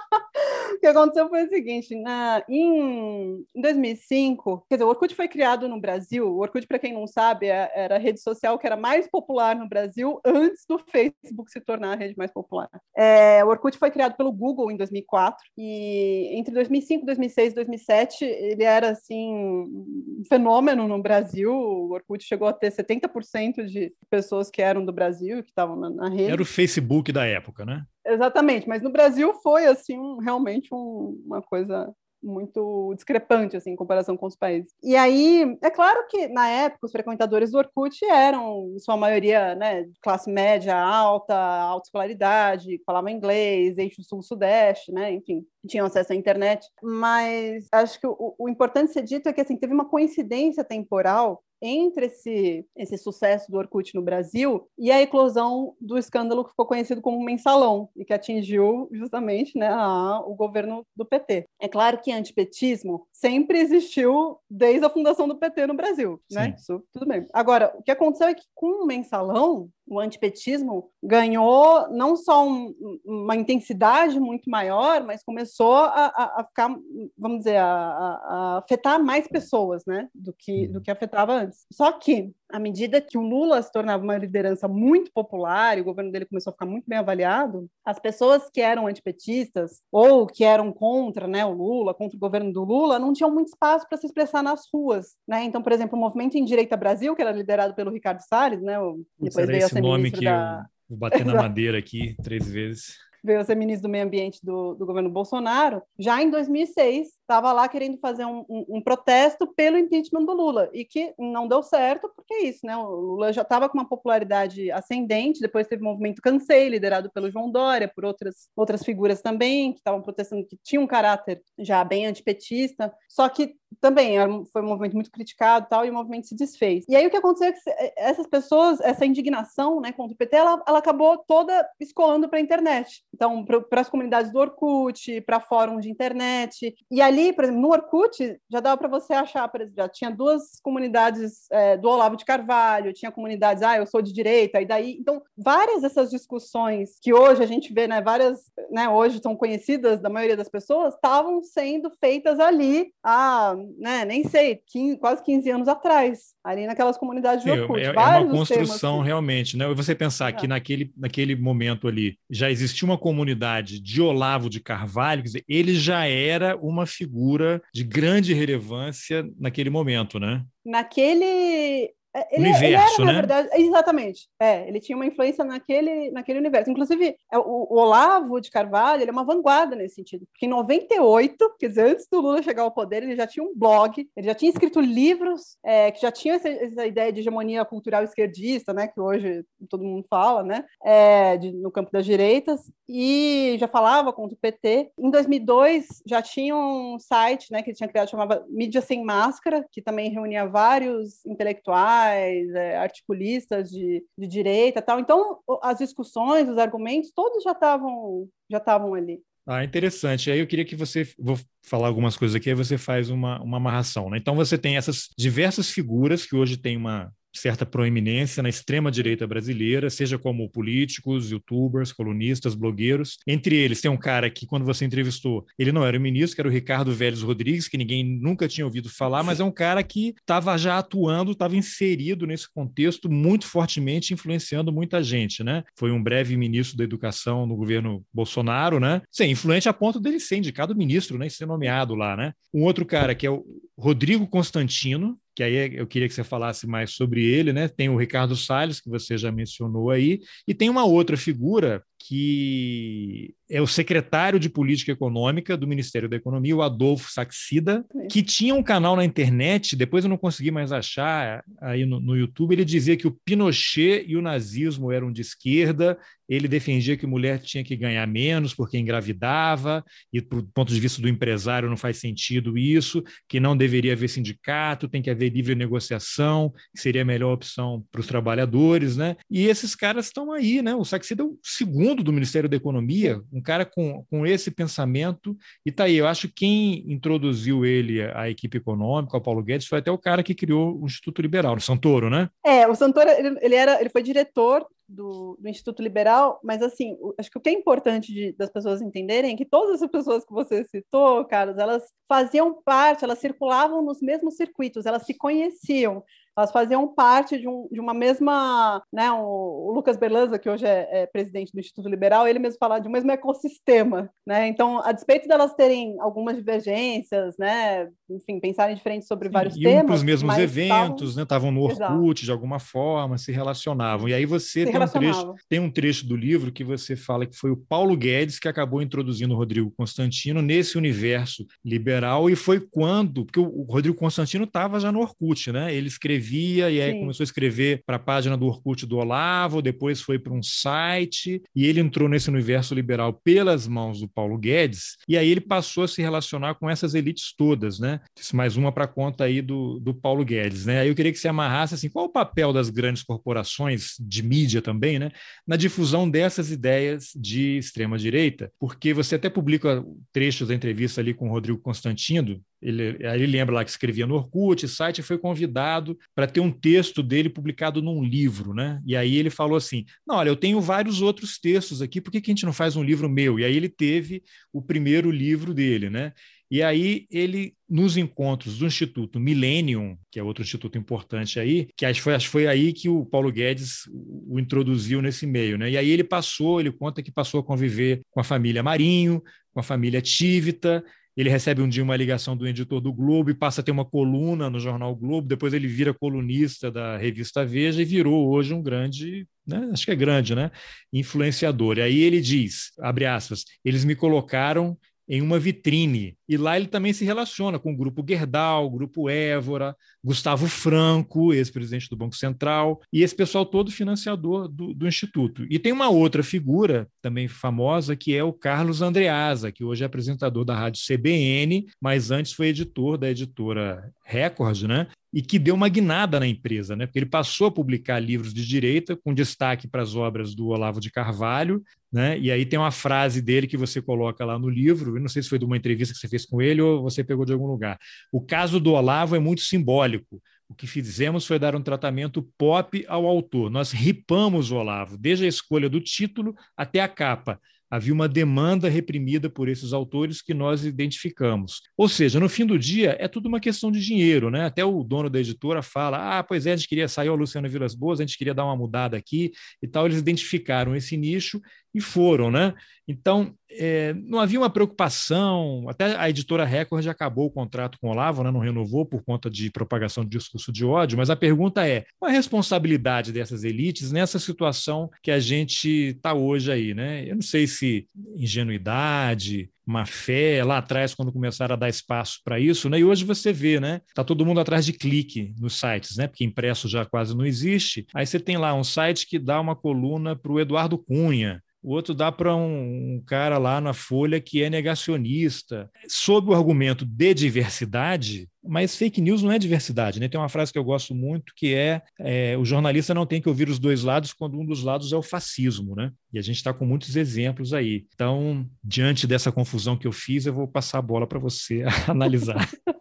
que aconteceu foi o seguinte, na, em, em 2005, quer dizer, o Orkut foi criado no Brasil, o Orkut, para quem não sabe, é, era a rede social que era mais popular no Brasil antes do Facebook se tornar a rede mais popular. É, o Orkut foi criado pelo Google em 2004, e entre 2005, 2006 e 2007, ele era, assim, um fenômeno no Brasil, o Orkut chegou a ter 70% de pessoas que eram do Brasil, que estavam na, na rede. Era o Facebook da época, né? Exatamente, mas no Brasil foi assim um, realmente um, uma coisa muito discrepante assim em comparação com os países. E aí, é claro que na época os frequentadores do Orkut eram, em sua maioria, né, classe média alta, alta escolaridade, falavam inglês, eixo sul-sudeste, né, enfim, tinham acesso à internet. Mas acho que o, o importante ser dito é que assim teve uma coincidência temporal entre esse, esse sucesso do Orkut no Brasil e a eclosão do escândalo que ficou conhecido como mensalão e que atingiu justamente né, a, o governo do PT. É claro que antipetismo sempre existiu desde a fundação do PT no Brasil, né? Isso tudo bem. Agora, o que aconteceu é que com o mensalão o antipetismo ganhou não só um, uma intensidade muito maior, mas começou a, a, a ficar, vamos dizer, a, a, afetar mais pessoas, né, do que, do que afetava antes. Só que à medida que o Lula se tornava uma liderança muito popular e o governo dele começou a ficar muito bem avaliado, as pessoas que eram antipetistas ou que eram contra né, o Lula, contra o governo do Lula, não tinham muito espaço para se expressar nas ruas. Né? Então, por exemplo, o movimento em Direita Brasil, que era liderado pelo Ricardo Salles, né, depois veio a ser nome que da... eu vou bater na madeira aqui três vezes veio ser ministro do Meio Ambiente do, do governo Bolsonaro, já em 2006 estava lá querendo fazer um, um, um, protesto pelo impeachment do Lula, e que não deu certo, porque é isso, né? O Lula já estava com uma popularidade ascendente, depois teve o movimento Cansei, liderado pelo João Dória, por outras, outras figuras também, que estavam protestando, que tinham um caráter já bem antipetista, só que também foi um movimento muito criticado tal, e o movimento se desfez. E aí o que aconteceu é que essas pessoas, essa indignação né, contra o PT, ela, ela acabou toda escoando para a internet. Então, para as comunidades do Orkut, para fóruns de internet. E ali, por exemplo, no Orkut, já dava para você achar, por exemplo, já tinha duas comunidades é, do Olavo de Carvalho, tinha comunidades, ah, eu sou de direita, e daí. Então, várias dessas discussões que hoje a gente vê, né, várias, né, hoje são conhecidas da maioria das pessoas, estavam sendo feitas ali há, né, nem sei, 15, quase 15 anos atrás, ali naquelas comunidades Sim, do Orkut. É, é uma construção realmente, né? Você pensar é. que naquele, naquele momento ali já existia uma comunidade de Olavo de Carvalho, quer dizer, ele já era uma figura de grande relevância naquele momento, né? Naquele é, ele, universo, ele era, né? na verdade, exatamente. É, ele tinha uma influência naquele, naquele universo. Inclusive, é, o, o, Olavo de Carvalho, ele é uma vanguarda nesse sentido, porque em 98, quer dizer, antes do Lula chegar ao poder, ele já tinha um blog, ele já tinha escrito livros é, que já tinham essa, essa, ideia de hegemonia cultural esquerdista, né, que hoje todo mundo fala, né, é, de, no campo das direitas, e já falava contra o PT. Em 2002, já tinha um site, né, que ele tinha criado, chamava Mídia Sem Máscara, que também reunia vários intelectuais, intelectuais, é, articulistas de, de direita tal. Então, as discussões, os argumentos, todos já estavam já estavam ali. Ah, interessante. Aí eu queria que você, vou falar algumas coisas aqui, aí você faz uma, uma amarração. Né? Então você tem essas diversas figuras que hoje têm uma certa proeminência na extrema-direita brasileira, seja como políticos, youtubers, colunistas, blogueiros. Entre eles, tem um cara que, quando você entrevistou, ele não era o ministro, que era o Ricardo Vélez Rodrigues, que ninguém nunca tinha ouvido falar, mas é um cara que estava já atuando, estava inserido nesse contexto muito fortemente, influenciando muita gente, né? Foi um breve ministro da Educação no governo Bolsonaro, né? Sim, influente a ponto dele ser indicado ministro, né? E ser nomeado lá, né? Um outro cara que é o Rodrigo Constantino, que aí eu queria que você falasse mais sobre ele, né? Tem o Ricardo Salles, que você já mencionou aí, e tem uma outra figura que é o secretário de Política Econômica do Ministério da Economia, o Adolfo Saxida, que tinha um canal na internet, depois eu não consegui mais achar aí no, no YouTube, ele dizia que o Pinochet e o nazismo eram de esquerda, ele defendia que mulher tinha que ganhar menos porque engravidava, e do ponto de vista do empresário não faz sentido isso, que não deveria haver sindicato, tem que haver livre negociação, que seria a melhor opção para os trabalhadores, né? E esses caras estão aí, né? O Saxida é o segundo fundo do Ministério da Economia, um cara com, com esse pensamento, e tá aí, eu acho que quem introduziu ele à equipe econômica, o Paulo Guedes, foi até o cara que criou o Instituto Liberal, o Santoro, né? É, o Santoro, ele, era, ele foi diretor do, do, Instituto Liberal, mas assim, acho que o que é importante de, das pessoas entenderem é que todas as pessoas que você citou, Carlos, elas faziam parte, elas circulavam nos mesmos circuitos, elas se conheciam elas faziam parte de, um, de uma mesma, né, o, o, Lucas Berlanza, que hoje é, é, presidente do Instituto Liberal, ele mesmo fala de um mesmo ecossistema, né, então, a despeito delas terem algumas divergências, né, enfim, pensarem diferente sobre Sim, vários temas. para os mesmos eventos, estavam né, no Orkut, Exato. de alguma forma, se relacionavam, e aí você tem um, trecho, tem um trecho do livro que você fala que foi o Paulo Guedes que acabou introduzindo o Rodrigo Constantino nesse universo liberal, e foi quando, porque o, Rodrigo Constantino estava já no Orkut, né, ele escrevia escrevia e aí Sim. começou a escrever para a página do Orkut do Olavo, depois foi para um site e ele entrou nesse universo liberal pelas mãos do Paulo Guedes e aí ele passou a se relacionar com essas elites todas, né? Mais uma para conta aí do, do Paulo Guedes, né? Aí eu queria que você amarrasse assim, qual o papel das grandes corporações de mídia também, né, na difusão dessas ideias de extrema direita? Porque você até publica trechos da entrevista ali com o Rodrigo Constantino, ele, aí ele lembra lá que escrevia no Orkut, site foi convidado para ter um texto dele publicado num livro, né? E aí ele falou assim: não, olha, eu tenho vários outros textos aqui, por que, que a gente não faz um livro meu? E aí ele teve o primeiro livro dele, né? E aí ele, nos encontros do Instituto Millennium, que é outro instituto importante aí, que acho que foi, aí que o Paulo Guedes o introduziu nesse meio, né? E aí ele passou, ele conta que passou a conviver com a família Marinho, com a família Tívita, ele recebe um dia uma ligação do editor do Globo e passa a ter uma coluna no jornal Globo, depois ele vira colunista da revista Veja e virou hoje um grande, né, acho que é grande, né, influenciador. E aí ele diz, abre aspas, eles me colocaram em uma vitrine. E lá ele também se relaciona com o grupo Gerdau, o grupo Évora, Gustavo Franco, ex-presidente do Banco Central, e esse pessoal todo financiador do, do, Instituto. E tem uma outra figura também famosa, que é o Carlos Andreasa, que hoje é apresentador da rádio CBN, mas antes foi editor da editora Record, né? E que deu uma guinada na empresa, né? Porque ele passou a publicar livros de direita, com destaque para as obras do Olavo de Carvalho, né? E aí tem uma frase dele que você coloca lá no livro, eu não sei se foi de uma entrevista que você fez com ele ou você pegou de algum lugar. O caso do Olavo é muito simbólico. O que fizemos foi dar um tratamento pop ao autor. Nós ripamos o Olavo, desde a escolha do título até a capa havia uma demanda reprimida por esses autores que nós identificamos. Ou seja, no fim do dia, é tudo uma questão de dinheiro, né? Até o dono da editora fala: ah, pois é, a gente queria sair o Luciano Vilas Boas, a gente queria dar uma mudada aqui e tal. Eles identificaram esse nicho e foram, né? Então, é, não havia uma preocupação, até a editora Record já acabou o contrato com o Olavo, né, não renovou por conta de propagação de discurso de ódio, mas a pergunta é, qual a responsabilidade dessas elites nessa situação que a gente está hoje aí? Né? Eu não sei se ingenuidade, má fé lá atrás, quando começaram a dar espaço para isso, né? E hoje você vê, né? Tá todo mundo atrás de clique nos sites, né? Porque impresso já quase não existe. Aí você tem lá um site que dá uma coluna para o Eduardo Cunha, o outro dá para um, um, cara lá na Folha que é negacionista, sob o argumento de diversidade, mas fake news não é diversidade, né? Tem uma frase que eu gosto muito que é, é o jornalista não tem que ouvir os dois lados quando um dos lados é o fascismo, né? E a gente está com muitos exemplos aí. Então, diante dessa confusão que eu fiz, eu vou passar a bola para você analisar.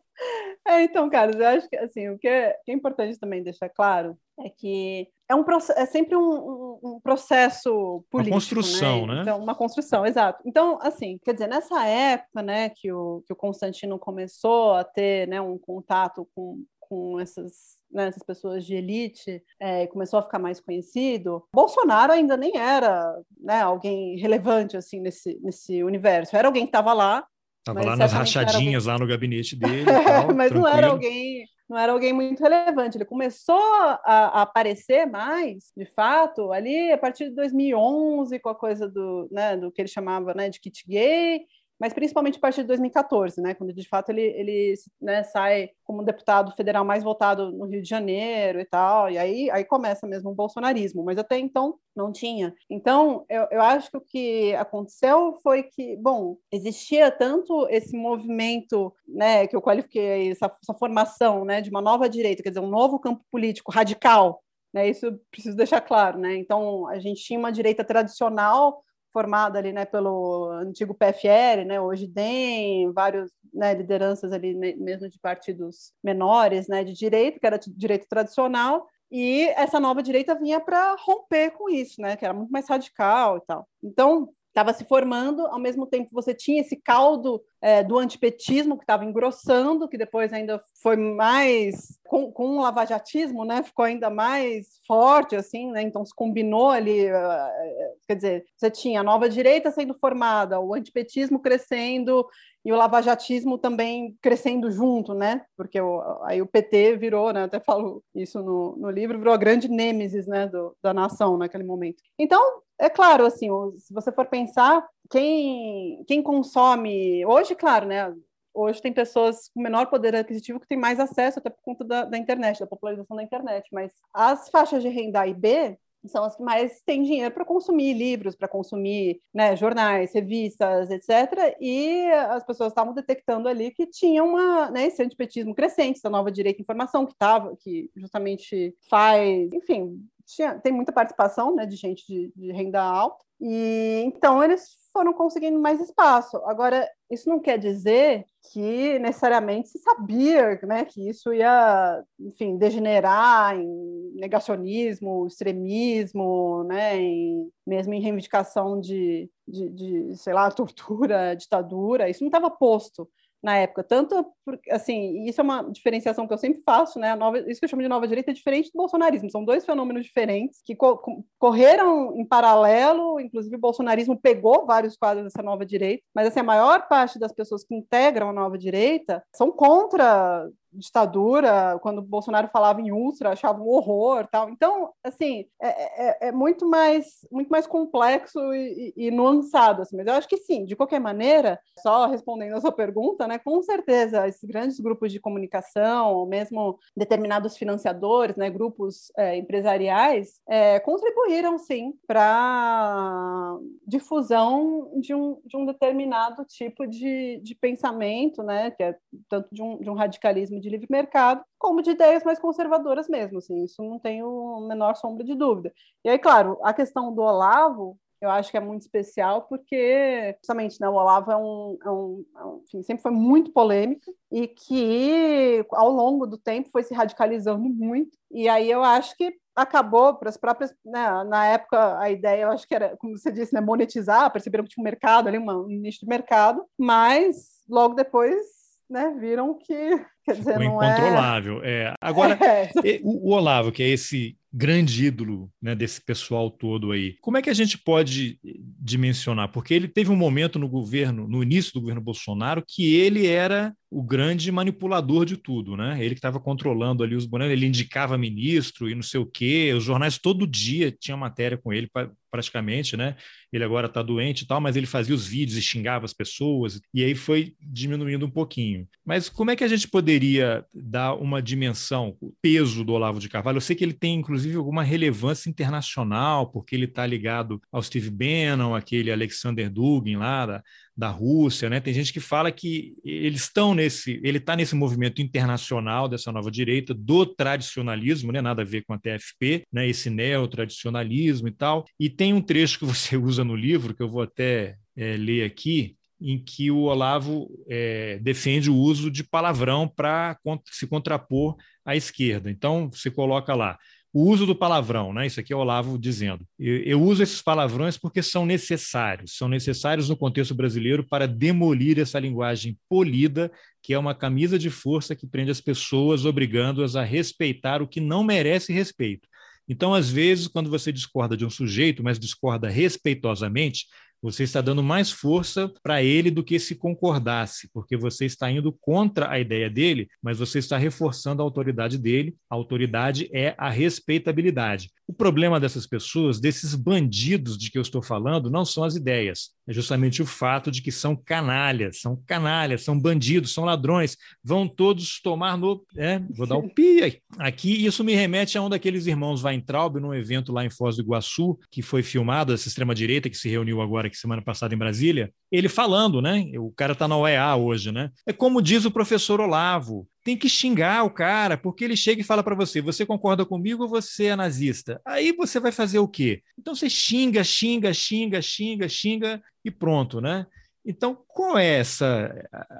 É, então, Carlos, eu acho que assim, o que é, que é importante também deixar claro é que é, um, é sempre um, um, um processo político. Uma construção, né? né? Então, uma construção, exato. Então, assim, quer dizer, nessa época, né, que o, que o Constantino começou a ter né, um contato com, com essas, né, essas pessoas de elite, é, começou a ficar mais conhecido, Bolsonaro ainda nem era né, alguém relevante assim nesse, nesse universo. Era alguém que estava lá, Estava lá nas rachadinhas, alguém... lá no gabinete dele. Tal, mas tranquilo. não era alguém não era alguém muito relevante. Ele começou a, aparecer mais, de fato, ali a partir de 2011, com a coisa do, né, do que ele chamava né, de kit gay, mas principalmente a partir de 2014, né, quando de fato ele, ele né, sai como deputado federal mais votado no Rio de Janeiro e tal, e aí, aí começa mesmo o bolsonarismo, mas até então não tinha. Então, eu, eu acho que o que aconteceu foi que, bom, existia tanto esse movimento, né, que eu qualifiquei essa, essa formação, né, de uma nova direita, quer dizer, um novo campo político radical, né, isso preciso deixar claro, né, então a gente tinha uma direita tradicional formada ali, né, pelo antigo PFL, né, hoje DEM, vários né, lideranças ali mesmo de partidos menores, né, de direito, que era direito tradicional, e essa nova direita vinha para romper com isso, né, que era muito mais radical e tal. Então, estava se formando, ao mesmo tempo você tinha esse caldo é, do antipetismo que estava engrossando, que depois ainda foi mais com, com o lavajatismo, né? Ficou ainda mais forte, assim, né? Então se combinou ali, uh, quer dizer, você tinha a nova direita sendo formada, o antipetismo crescendo e o lavajatismo também crescendo junto, né? Porque o, aí o PT virou, né? Até falo isso no, no livro, virou a grande nêmesis, né? Do, da nação naquele momento. Então é claro, assim, se você for pensar, quem, quem consome hoje, claro, né? Hoje tem pessoas com menor poder aquisitivo que têm mais acesso, até por conta da, da internet, da popularização da internet. Mas as faixas de renda A e B são as que mais têm dinheiro para consumir livros, para consumir né, jornais, revistas, etc. E as pessoas estavam detectando ali que tinha uma, né, esse antipetismo crescente, essa nova direita informação que estava, que justamente faz, enfim, tinha, tem muita participação né, de gente de, de renda alta, e então eles foram conseguindo mais espaço. Agora, isso não quer dizer que necessariamente se sabia né, que isso ia, enfim, degenerar em negacionismo, extremismo, né, em, mesmo em reivindicação de, de, de, sei lá, tortura, ditadura. Isso não estava posto na época. Tanto, assim, isso é uma diferenciação que eu sempre faço, né? Nova, isso que eu chamo de nova direita é diferente do bolsonarismo. São dois fenômenos diferentes que co correram em paralelo, inclusive o bolsonarismo pegou vários quadros dessa nova direita, mas assim, a maior parte das pessoas que integram a nova direita são contra ditadura, quando o Bolsonaro falava em ultra, achava um horror, tal. Então, assim, é, é, é muito mais muito mais complexo e, e, e, nuançado, assim. Mas eu acho que sim, de qualquer maneira, só respondendo a sua pergunta, né, com certeza esses grandes grupos de comunicação, ou mesmo determinados financiadores, né, grupos é, empresariais, é, contribuíram sim para difusão de um, de um determinado tipo de, de pensamento, né, que é tanto de um, de um radicalismo de livre mercado, como de ideias mais conservadoras mesmo, assim, isso não tenho a menor sombra de dúvida. E aí, claro, a questão do Olavo, eu acho que é muito especial porque, justamente, né, o Olavo é um, é um, é um enfim, sempre foi muito polêmico e que, ao longo do tempo, foi se radicalizando muito. E aí eu acho que acabou para as próprias, né, na época a ideia, eu acho que era, como você disse, né, monetizar, perceberam que tinha um mercado ali, um nicho de mercado, mas logo depois né, viram que quer dizer, o não é incontrolável. É... é. Agora, é. o Olavo, que é esse grande ídolo né, desse pessoal todo aí. Como é que a gente pode dimensionar? Porque ele teve um momento no governo, no início do governo Bolsonaro, que ele era o grande manipulador de tudo, né? Ele que estava controlando ali os bonecos, ele indicava ministro e não sei o quê, os jornais todo dia tinham matéria com ele praticamente, né? Ele agora está doente e tal, mas ele fazia os vídeos e xingava as pessoas, e aí foi diminuindo um pouquinho. Mas como é que a gente poderia dar uma dimensão, o peso do Olavo de Carvalho? Eu sei que ele tem, inclusive, alguma relevância internacional, porque ele está ligado ao Steve Bannon, aquele Alexander Dugin lá da, da Rússia, né? Tem gente que fala que eles estão nesse, ele está nesse movimento internacional dessa nova direita do tradicionalismo, né? Nada a ver com a TFP, né? Esse neotradicionalismo e tal. E tem um trecho que você usa no livro que eu vou até é, ler aqui, em que o Olavo é, defende o uso de palavrão para se contrapor à esquerda. Então, você coloca lá o uso do palavrão, né? Isso aqui é o Olavo dizendo. Eu, eu, uso esses palavrões porque são necessários, são necessários no contexto brasileiro para demolir essa linguagem polida, que é uma camisa de força que prende as pessoas, obrigando-as a respeitar o que não merece respeito. Então, às vezes, quando você discorda de um sujeito, mas discorda respeitosamente, você está dando mais força para ele do que se concordasse, porque você está indo contra a ideia dele, mas você está reforçando a autoridade dele. A autoridade é a respeitabilidade. O problema dessas pessoas, desses bandidos de que eu estou falando, não são as ideias, é justamente o fato de que são canalhas, são canalhas, são bandidos, são ladrões, vão todos tomar no. É, vou dar o um pi aqui. Isso me remete a um daqueles irmãos Weintraub, num evento lá em Foz do Iguaçu, que foi filmado, essa extrema-direita que se reuniu agora, que semana passada em Brasília, ele falando, né? O cara está na OEA hoje, né? É como diz o professor Olavo, tem que xingar o cara, porque ele chega e fala para você: você concorda comigo ou você é nazista? Aí você vai fazer o quê? Então você xinga, xinga, xinga, xinga, xinga e pronto, né? Então, qual é essa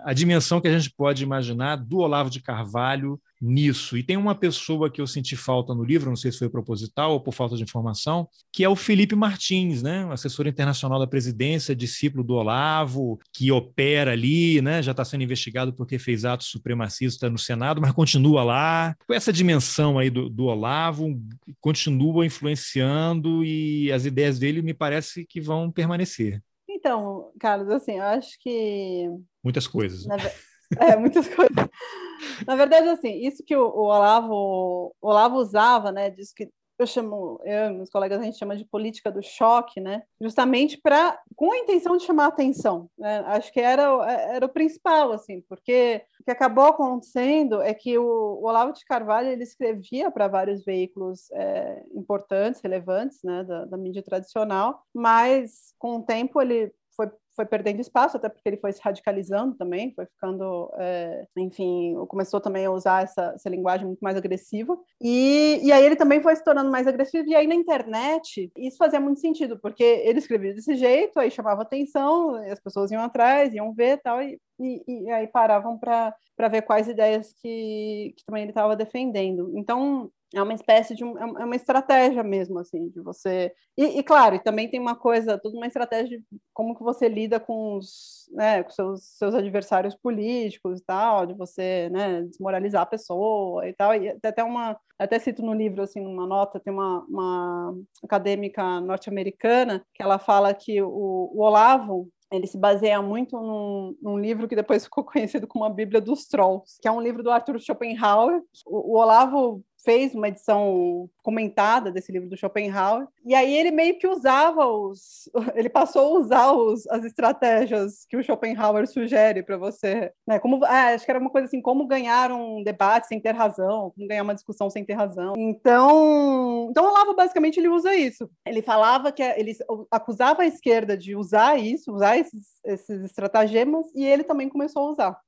a dimensão que a gente pode imaginar do Olavo de Carvalho nisso? E tem uma pessoa que eu senti falta no livro, não sei se foi proposital ou por falta de informação, que é o Felipe Martins, né? assessor internacional da presidência, discípulo do Olavo, que opera ali, né? já está sendo investigado porque fez ato supremacista no Senado, mas continua lá. Essa dimensão aí do, do Olavo continua influenciando e as ideias dele me parece que vão permanecer. Então, Carlos, assim, eu acho que. Muitas coisas. Na... É, muitas coisas. Na verdade, assim, isso que o, Olavo, o Olavo usava, né, disso que eu chamo, eu e meus colegas a gente chama de política do choque, né? Justamente para com a intenção de chamar atenção, né? Acho que era, era o principal, assim, porque o que acabou acontecendo é que o, o Olavo de Carvalho ele escrevia para vários veículos é, importantes, relevantes, né, da, da mídia tradicional, mas com o tempo ele foi perdendo espaço, até porque ele foi se radicalizando também, foi ficando, é, enfim, começou também a usar essa, essa linguagem muito mais agressiva. E, e aí ele também foi se tornando mais agressivo. E aí na internet, isso fazia muito sentido, porque ele escrevia desse jeito, aí chamava atenção, as pessoas iam atrás, iam ver tal, e, e, e aí paravam para ver quais ideias que, que também ele estava defendendo. Então, é uma espécie de um, é, é uma estratégia mesmo assim de você e, e, claro também tem uma coisa toda uma estratégia de como que você lida com os né, com seus, seus adversários políticos e tal de você né, desmoralizar a pessoa e tal e até uma até cito no livro assim numa nota tem uma, uma acadêmica norte-americana que ela fala que o, o Olavo ele se baseia muito num, num, livro que depois ficou conhecido como a Bíblia dos Trolls, que é um livro do Arthur Schopenhauer. O, o Olavo fez uma edição comentada desse livro do Schopenhauer, e aí ele meio que usava os. Ele passou a usar os, as estratégias que o Schopenhauer sugere para você. Né? Como, ah, acho que era uma coisa assim: como ganhar um debate sem ter razão, como ganhar uma discussão sem ter razão. Então, então Olavo basicamente ele usa isso. Ele falava que ele acusava a esquerda de usar isso, usar esses, esses estratagemas, e ele também começou a usar.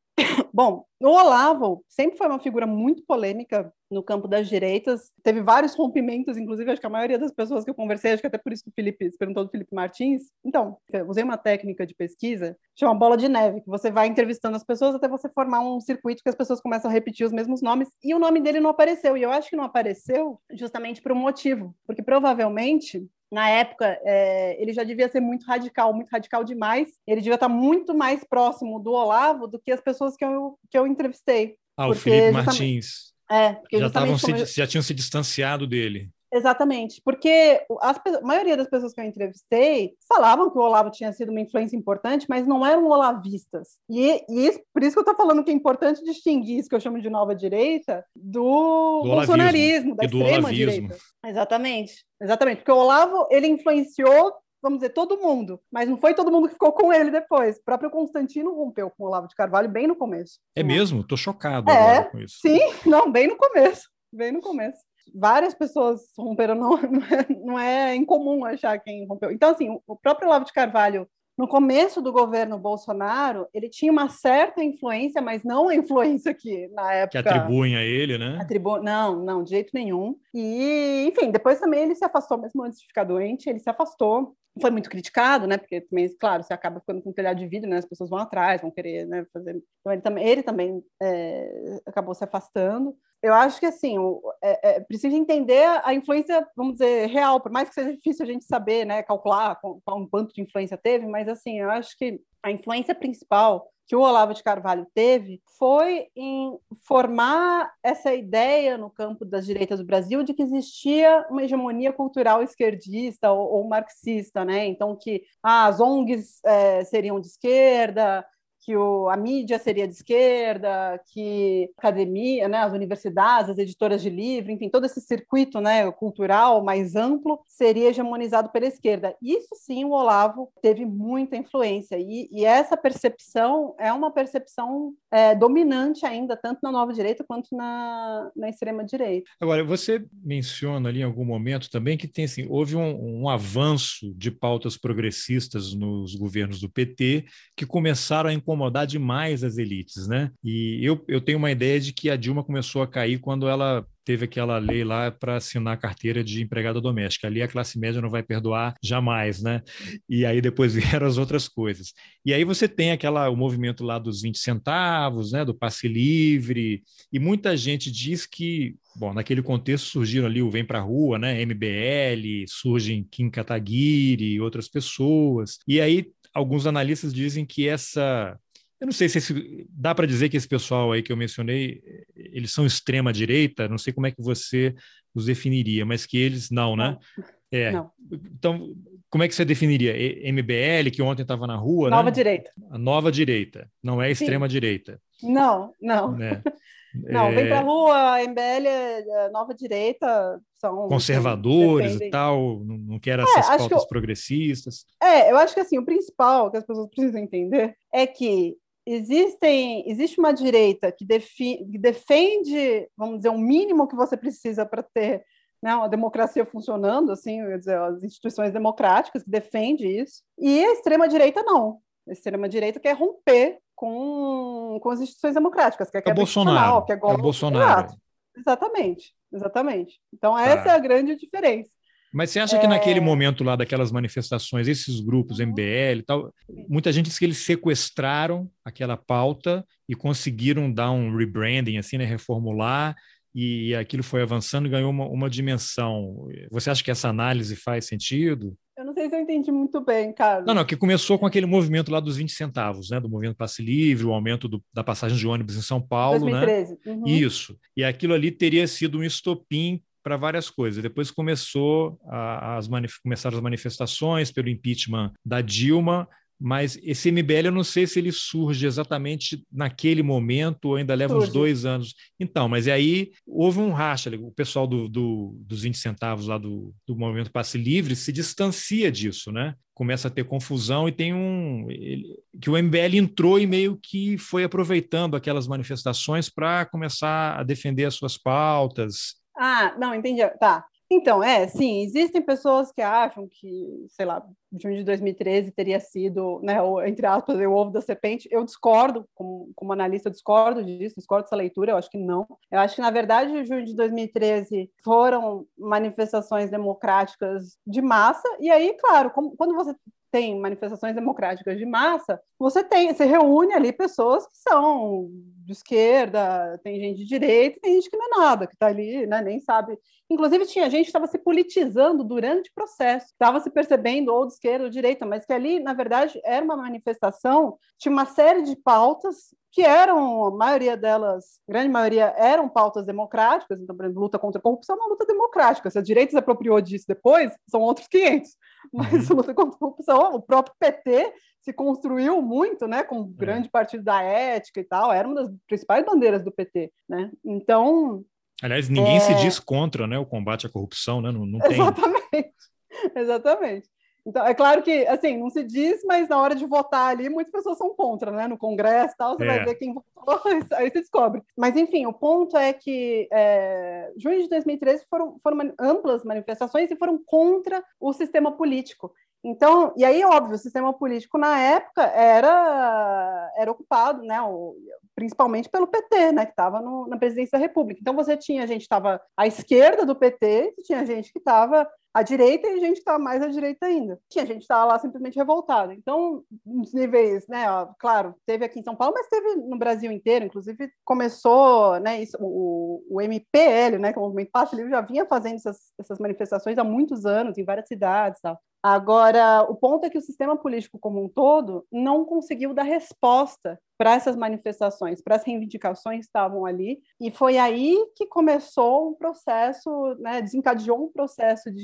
Bom, o Olavo sempre foi uma figura muito polêmica no campo das direitas, teve vários rompimentos, inclusive acho que a maioria das pessoas que eu conversei, acho que até por isso que o Felipe se perguntou do Felipe Martins. Então, usei uma técnica de pesquisa, chama bola de neve, que você vai entrevistando as pessoas até você formar um circuito que as pessoas começam a repetir os mesmos nomes, e o nome dele não apareceu, e eu acho que não apareceu justamente por um motivo, porque provavelmente na época, é, ele já devia ser muito radical, muito radical demais. Ele devia estar muito mais próximo do Olavo do que as pessoas que eu, que eu entrevistei. Ah, o Felipe Martins. É, porque já, estavam se, eu... já tinham se distanciado dele. Exatamente, porque as, a maioria das pessoas que eu entrevistei falavam que o Olavo tinha sido uma influência importante, mas não eram olavistas. E, e isso, por isso que eu estou falando que é importante distinguir isso que eu chamo de nova direita do, do bolsonarismo, da extrema direita. Exatamente, exatamente, porque o Olavo ele influenciou vamos dizer, todo mundo, mas não foi todo mundo que ficou com ele depois. O próprio Constantino rompeu com o Olavo de Carvalho bem no começo. É mesmo? Tô chocado é, com isso. Sim, não, bem no começo, bem no começo várias pessoas romperam, não, não é incomum achar quem rompeu. Então, assim, o próprio Olavo de Carvalho, no começo do governo Bolsonaro, ele tinha uma certa influência, mas não a influência que na época. Que atribuem a ele, né? Atribu... Não, não, de jeito nenhum. E, enfim, depois também ele se afastou, mesmo antes de ficar doente, ele se afastou. Foi muito criticado, né? Porque também, claro, você acaba ficando com um telhado de vidro, né? As pessoas vão atrás, vão querer né, fazer. Então, ele também, ele também é, acabou se afastando eu acho que assim é, é, precisa entender a influência, vamos dizer, real, por mais que seja difícil a gente saber, né, calcular qual, qual quanto de influência teve, mas assim, eu acho que a influência principal que o Olavo de Carvalho teve foi em formar essa ideia no campo das direitas do Brasil de que existia uma hegemonia cultural esquerdista ou, ou marxista, né? Então que ah, as ONGs é, seriam de esquerda, que o, a mídia seria de esquerda, que a academia, né, as universidades, as editoras de livro, enfim, todo esse circuito né, cultural mais amplo seria hegemonizado pela esquerda. Isso sim, o Olavo teve muita influência, e, e essa percepção é uma percepção é, dominante ainda, tanto na nova direita quanto na, na extrema direita. Agora, você menciona ali em algum momento também que tem assim, houve um, um avanço de pautas progressistas nos governos do PT que começaram a incomodar demais as elites, né? E eu, eu tenho uma ideia de que a Dilma começou a cair quando ela teve aquela lei lá para assinar a carteira de empregada doméstica. Ali a classe média não vai perdoar jamais, né? E aí depois vieram as outras coisas. E aí você tem aquela o movimento lá dos 20 centavos, né, do passe livre, e muita gente diz que, bom, naquele contexto surgiram ali o Vem para Rua, né, MBL, surgem Kim Kataguiri e outras pessoas. E aí alguns analistas dizem que essa eu não sei se esse, dá para dizer que esse pessoal aí que eu mencionei, eles são extrema direita, não sei como é que você os definiria, mas que eles não, né? É. Não. Então, como é que você definiria? MBL, que ontem estava na rua, Nova né? direita. A nova direita, não é extrema Sim. direita. Não, não. Né? Não, é... vem para a rua, MBL, é nova direita, são conservadores e tal, não quer é, essas é, pautas eu... progressistas. É, eu acho que assim, o principal que as pessoas precisam entender é que existem, existe uma direita que, defi, que defende, vamos dizer, o um mínimo que você precisa para ter né, uma democracia funcionando, assim, dizer, as instituições democráticas que defende isso, e a extrema direita não. A extrema direita quer romper com, com as instituições democráticas, que é, Bolsonaro, que é, é Bolsonaro. Exato. Exatamente, exatamente. Então essa tá. é a grande diferença. Mas você acha é... que naquele momento lá daquelas manifestações, esses grupos, MBL e tal, muita gente diz que eles sequestraram aquela pauta e conseguiram dar um rebranding, assim, né, reformular, e aquilo foi avançando e ganhou uma, uma dimensão. Você acha que essa análise faz sentido? Eu não sei se eu entendi muito bem, Carlos. Não, não, que começou com aquele movimento lá dos 20 centavos, né? Do movimento passe livre, o aumento do, da passagem de ônibus em São Paulo, 2013. né? Uhum. Isso. E aquilo ali teria sido um estopim para várias coisas. Depois começou a, as começaram as manifestações pelo impeachment da Dilma, mas esse MBL eu não sei se ele surge exatamente naquele momento ou ainda leva surge. uns dois anos. Então, mas aí houve um racha, o pessoal do, do, dos 20 centavos lá do, do movimento Passe Livre se distancia disso, né? Começa a ter confusão e tem um. Ele, que o MBL entrou e meio que foi aproveitando aquelas manifestações para começar a defender as suas pautas, ah, não, entendi. Tá. Então, é, sim, existem pessoas que acham que, sei lá, junho de 2013 teria sido, né, o, entre aspas, o ovo da serpente. Eu discordo, como, como analista, discordo disso, discordo dessa leitura, eu acho que não. Eu acho que, na verdade, junho de 2013 foram manifestações democráticas de massa, e aí, claro, como, quando você tem manifestações democráticas de massa, você tem, você reúne ali pessoas que são de esquerda, tem gente de direita, tem gente que não é nada, que está ali, né, nem sabe. Inclusive tinha gente que estava se politizando durante o processo, estava se percebendo ou de esquerda ou de direita, mas que ali, na verdade, era uma manifestação, tinha uma série de pautas que eram, a maioria delas, grande maioria, eram pautas democráticas, então, por exemplo, luta contra a corrupção é uma luta democrática. Se a direita se apropriou disso depois, são outros 500. Mas uhum. a luta contra a corrupção, o próprio PT se construiu muito, né, com o é. grande partido da ética e tal, era uma das principais bandeiras do PT, né? Então... Aliás, ninguém é... se diz contra, né, o combate à corrupção, né? Não, não tem... Exatamente, exatamente. Então, é claro que, assim, não se diz, mas na hora de votar ali, muitas pessoas são contra, né? No Congresso e tal, você é. vai ver quem votou, aí você descobre. Mas, enfim, o ponto é que é, junho de 2013 foram, foram amplas manifestações e foram contra o sistema político. Então, e aí, óbvio, o sistema político na época era, era ocupado, né, o, principalmente pelo PT, né, que estava na presidência da República. Então, você tinha gente que estava à esquerda do PT, tinha gente que estava à direita e gente que estava mais à direita ainda. Tinha gente que estava lá simplesmente revoltada. Então, nos níveis, né, ó, claro, teve aqui em São Paulo, mas teve no Brasil inteiro, inclusive começou, né, isso, o, o MPL, né, que é o Movimento Passe Livre, já vinha fazendo essas, essas manifestações há muitos anos, em várias cidades, tal. Agora, o ponto é que o sistema político como um todo não conseguiu dar resposta para essas manifestações, para as reivindicações que estavam ali, e foi aí que começou um processo, né, desencadeou um processo de,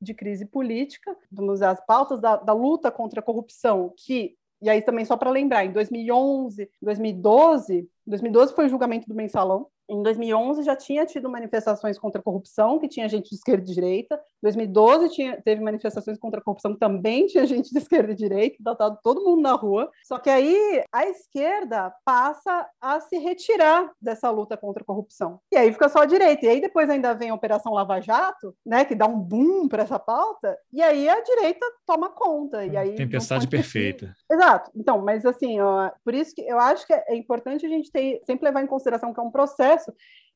de crise política, vamos dizer, as pautas da, da luta contra a corrupção, que e aí também só para lembrar, em 2011, 2012, 2012 foi o julgamento do mensalão, Em 2011 já tinha tido manifestações contra a corrupção, que tinha gente de esquerda e de direita. Em 2012 tinha, teve manifestações contra a corrupção, que também tinha gente de esquerda e de direita, estava todo mundo na rua. Só que aí a esquerda passa a se retirar dessa luta contra a corrupção. E aí fica só a direita. E aí depois ainda vem a Operação Lava Jato, né, que dá um boom para essa pauta, e aí a direita toma conta. E aí Tempestade perfeita. Exato. Então, mas assim, ó, por isso que eu acho que é importante a gente ter, sempre levar em consideração que é um processo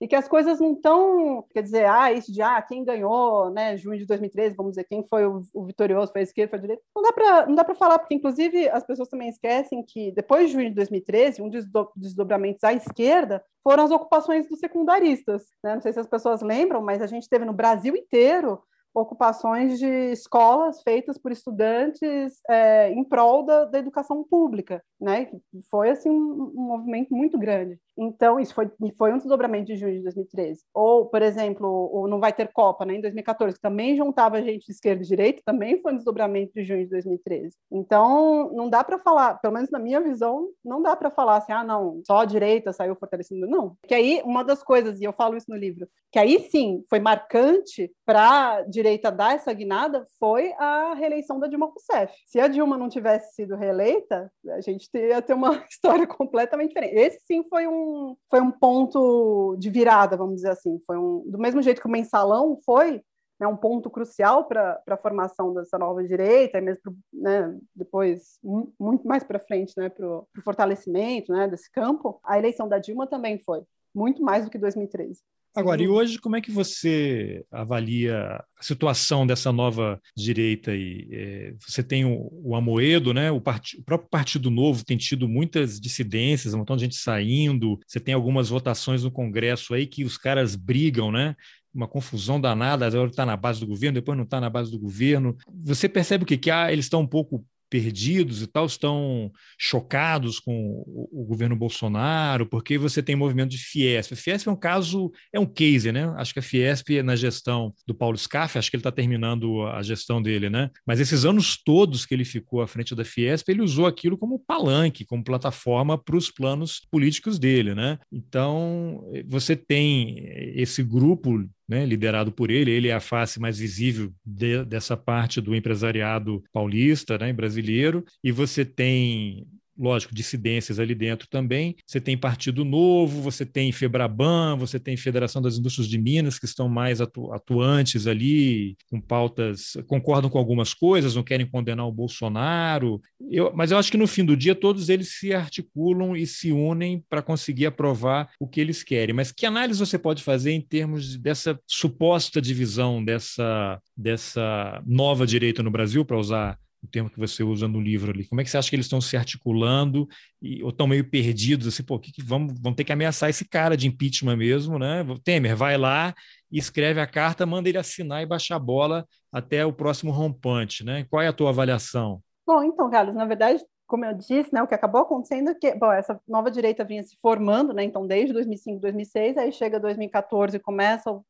e que as coisas não estão, quer dizer, ah, isso de ah, quem ganhou, né, junho de 2013, vamos dizer, quem foi o, o vitorioso, foi a esquerda, foi a direita. Não dá para não dá para falar, porque inclusive as pessoas também esquecem que depois de junho de 2013, um dos desdobramentos à esquerda foram as ocupações dos secundaristas, né? Não sei se as pessoas lembram, mas a gente teve no Brasil inteiro ocupações de escolas feitas por estudantes é, em prol da, da, educação pública, né? Foi assim um, um, movimento muito grande. Então isso foi foi um desdobramento de junho de 2013. Ou, por exemplo, o não vai ter Copa, né? Em 2014 que também juntava gente de esquerda e direita, também foi um desdobramento de junho de 2013. Então não dá para falar, pelo menos na minha visão, não dá para falar assim, ah, não, só a direita saiu fortalecendo, não. Que aí uma das coisas e eu falo isso no livro, que aí sim foi marcante para direita dar essa guinada foi a reeleição da Dilma Rousseff. Se a Dilma não tivesse sido reeleita, a gente ia ter uma história completamente diferente. Esse sim foi um, foi um ponto de virada, vamos dizer assim. Foi um, do mesmo jeito que o mensalão foi, né, um ponto crucial para a formação dessa nova direita, e mesmo né, depois, muito mais para frente, né, para o fortalecimento né, desse campo, a eleição da Dilma também foi, muito mais do que 2013. Agora, e hoje, como é que você avalia a situação dessa nova direita aí? É, você tem o, o Amoedo, né? O, part... o, próprio Partido Novo tem tido muitas dissidências, um montão de gente saindo. Você tem algumas votações no Congresso aí que os caras brigam, né? uma confusão danada, agora está na base do governo, depois não está na base do governo. Você percebe o quê? Que ah, eles estão um pouco perdidos e tal, estão chocados com o, o, governo Bolsonaro, porque você tem movimento de Fiesp. A Fiesp é um caso, é um case, né? Acho que a Fiesp, na gestão do Paulo Scaff, acho que ele está terminando a gestão dele, né? Mas esses anos todos que ele ficou à frente da Fiesp, ele usou aquilo como palanque, como plataforma para os planos políticos dele, né? Então, você tem esse grupo né, liderado por ele. Ele é a face mais visível de, dessa parte do empresariado paulista, né, brasileiro. E você tem lógico, dissidências ali dentro também. Você tem Partido Novo, você tem Febraban, você tem Federação das Indústrias de Minas, que estão mais atu atuantes ali, com pautas, concordam com algumas coisas, não querem condenar o Bolsonaro. Eu, mas eu acho que no fim do dia todos eles se articulam e se unem para conseguir aprovar o que eles querem. Mas que análise você pode fazer em termos dessa suposta divisão, dessa, dessa nova direita no Brasil, para usar o termo que você usa no livro ali. Como é que você acha que eles estão se articulando e, ou estão meio perdidos, assim, pô, que, que vamos, vamos ter que ameaçar esse cara de impeachment mesmo, né? Temer, vai lá escreve a carta, manda ele assinar e baixar a bola até o próximo rompante, né? Qual é a tua avaliação? Bom, então, Carlos, na verdade, como eu disse, né, o que acabou acontecendo é que, bom, essa nova direita vinha se formando, né, então desde 2005, 2006, aí chega 2014 e começa o,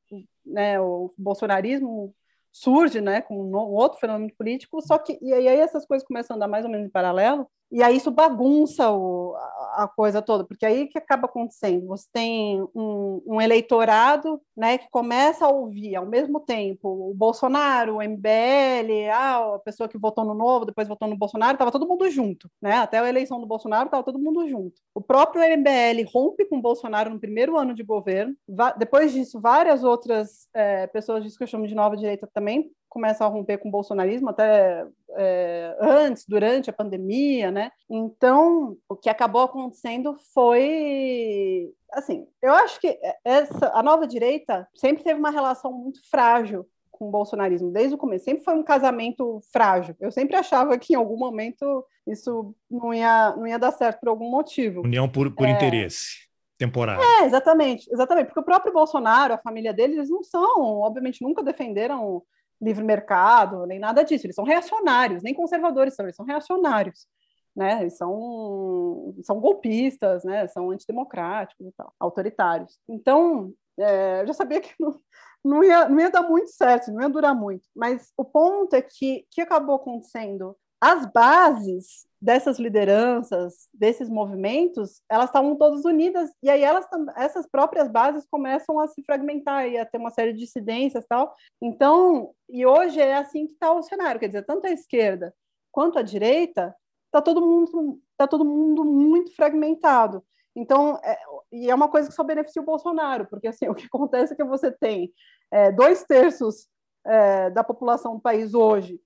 né, o bolsonarismo surge, né, com um outro fenômeno político, só que e aí essas coisas começam a andar mais ou menos em paralelo, e aí isso bagunça o, a, coisa toda, porque aí que acaba acontecendo? Você tem um, um, eleitorado né, que começa a ouvir ao mesmo tempo o Bolsonaro, o MBL, ah, a pessoa que votou no Novo, depois votou no Bolsonaro, estava todo mundo junto. Né? Até a eleição do Bolsonaro estava todo mundo junto. O próprio MBL rompe com o Bolsonaro no primeiro ano de governo. Depois disso, várias outras é, pessoas disso que eu chamo de nova direita também começam a romper com o bolsonarismo até é, antes, durante a pandemia, né? Então, o que acabou acontecendo foi, assim, eu acho que essa a nova direita sempre teve uma relação muito frágil com o bolsonarismo desde o começo. Sempre foi um casamento frágil. Eu sempre achava que em algum momento isso não ia não ia dar certo por algum motivo. União por, por é... interesse temporário. É, exatamente, exatamente, porque o próprio Bolsonaro, a família dele, eles não são, obviamente, nunca defenderam livre mercado, nem nada disso. Eles são reacionários, nem conservadores são, eles são reacionários. Né? Eles são, são golpistas, né? são antidemocráticos e tal, autoritários. Então, é, eu já sabia que não, não, ia, não ia dar muito certo, não ia durar muito. Mas o ponto é que o que acabou acontecendo as bases dessas lideranças, desses movimentos, elas estavam todas unidas e aí elas essas próprias bases começam a se fragmentar e a ter uma série de dissidências tal. Então, e hoje é assim que está o cenário, quer dizer, tanto a esquerda quanto a direita está todo mundo tá todo mundo muito fragmentado. Então, é, e é uma coisa que só beneficia o Bolsonaro, porque assim o que acontece é que você tem é, dois terços é, da população do país hoje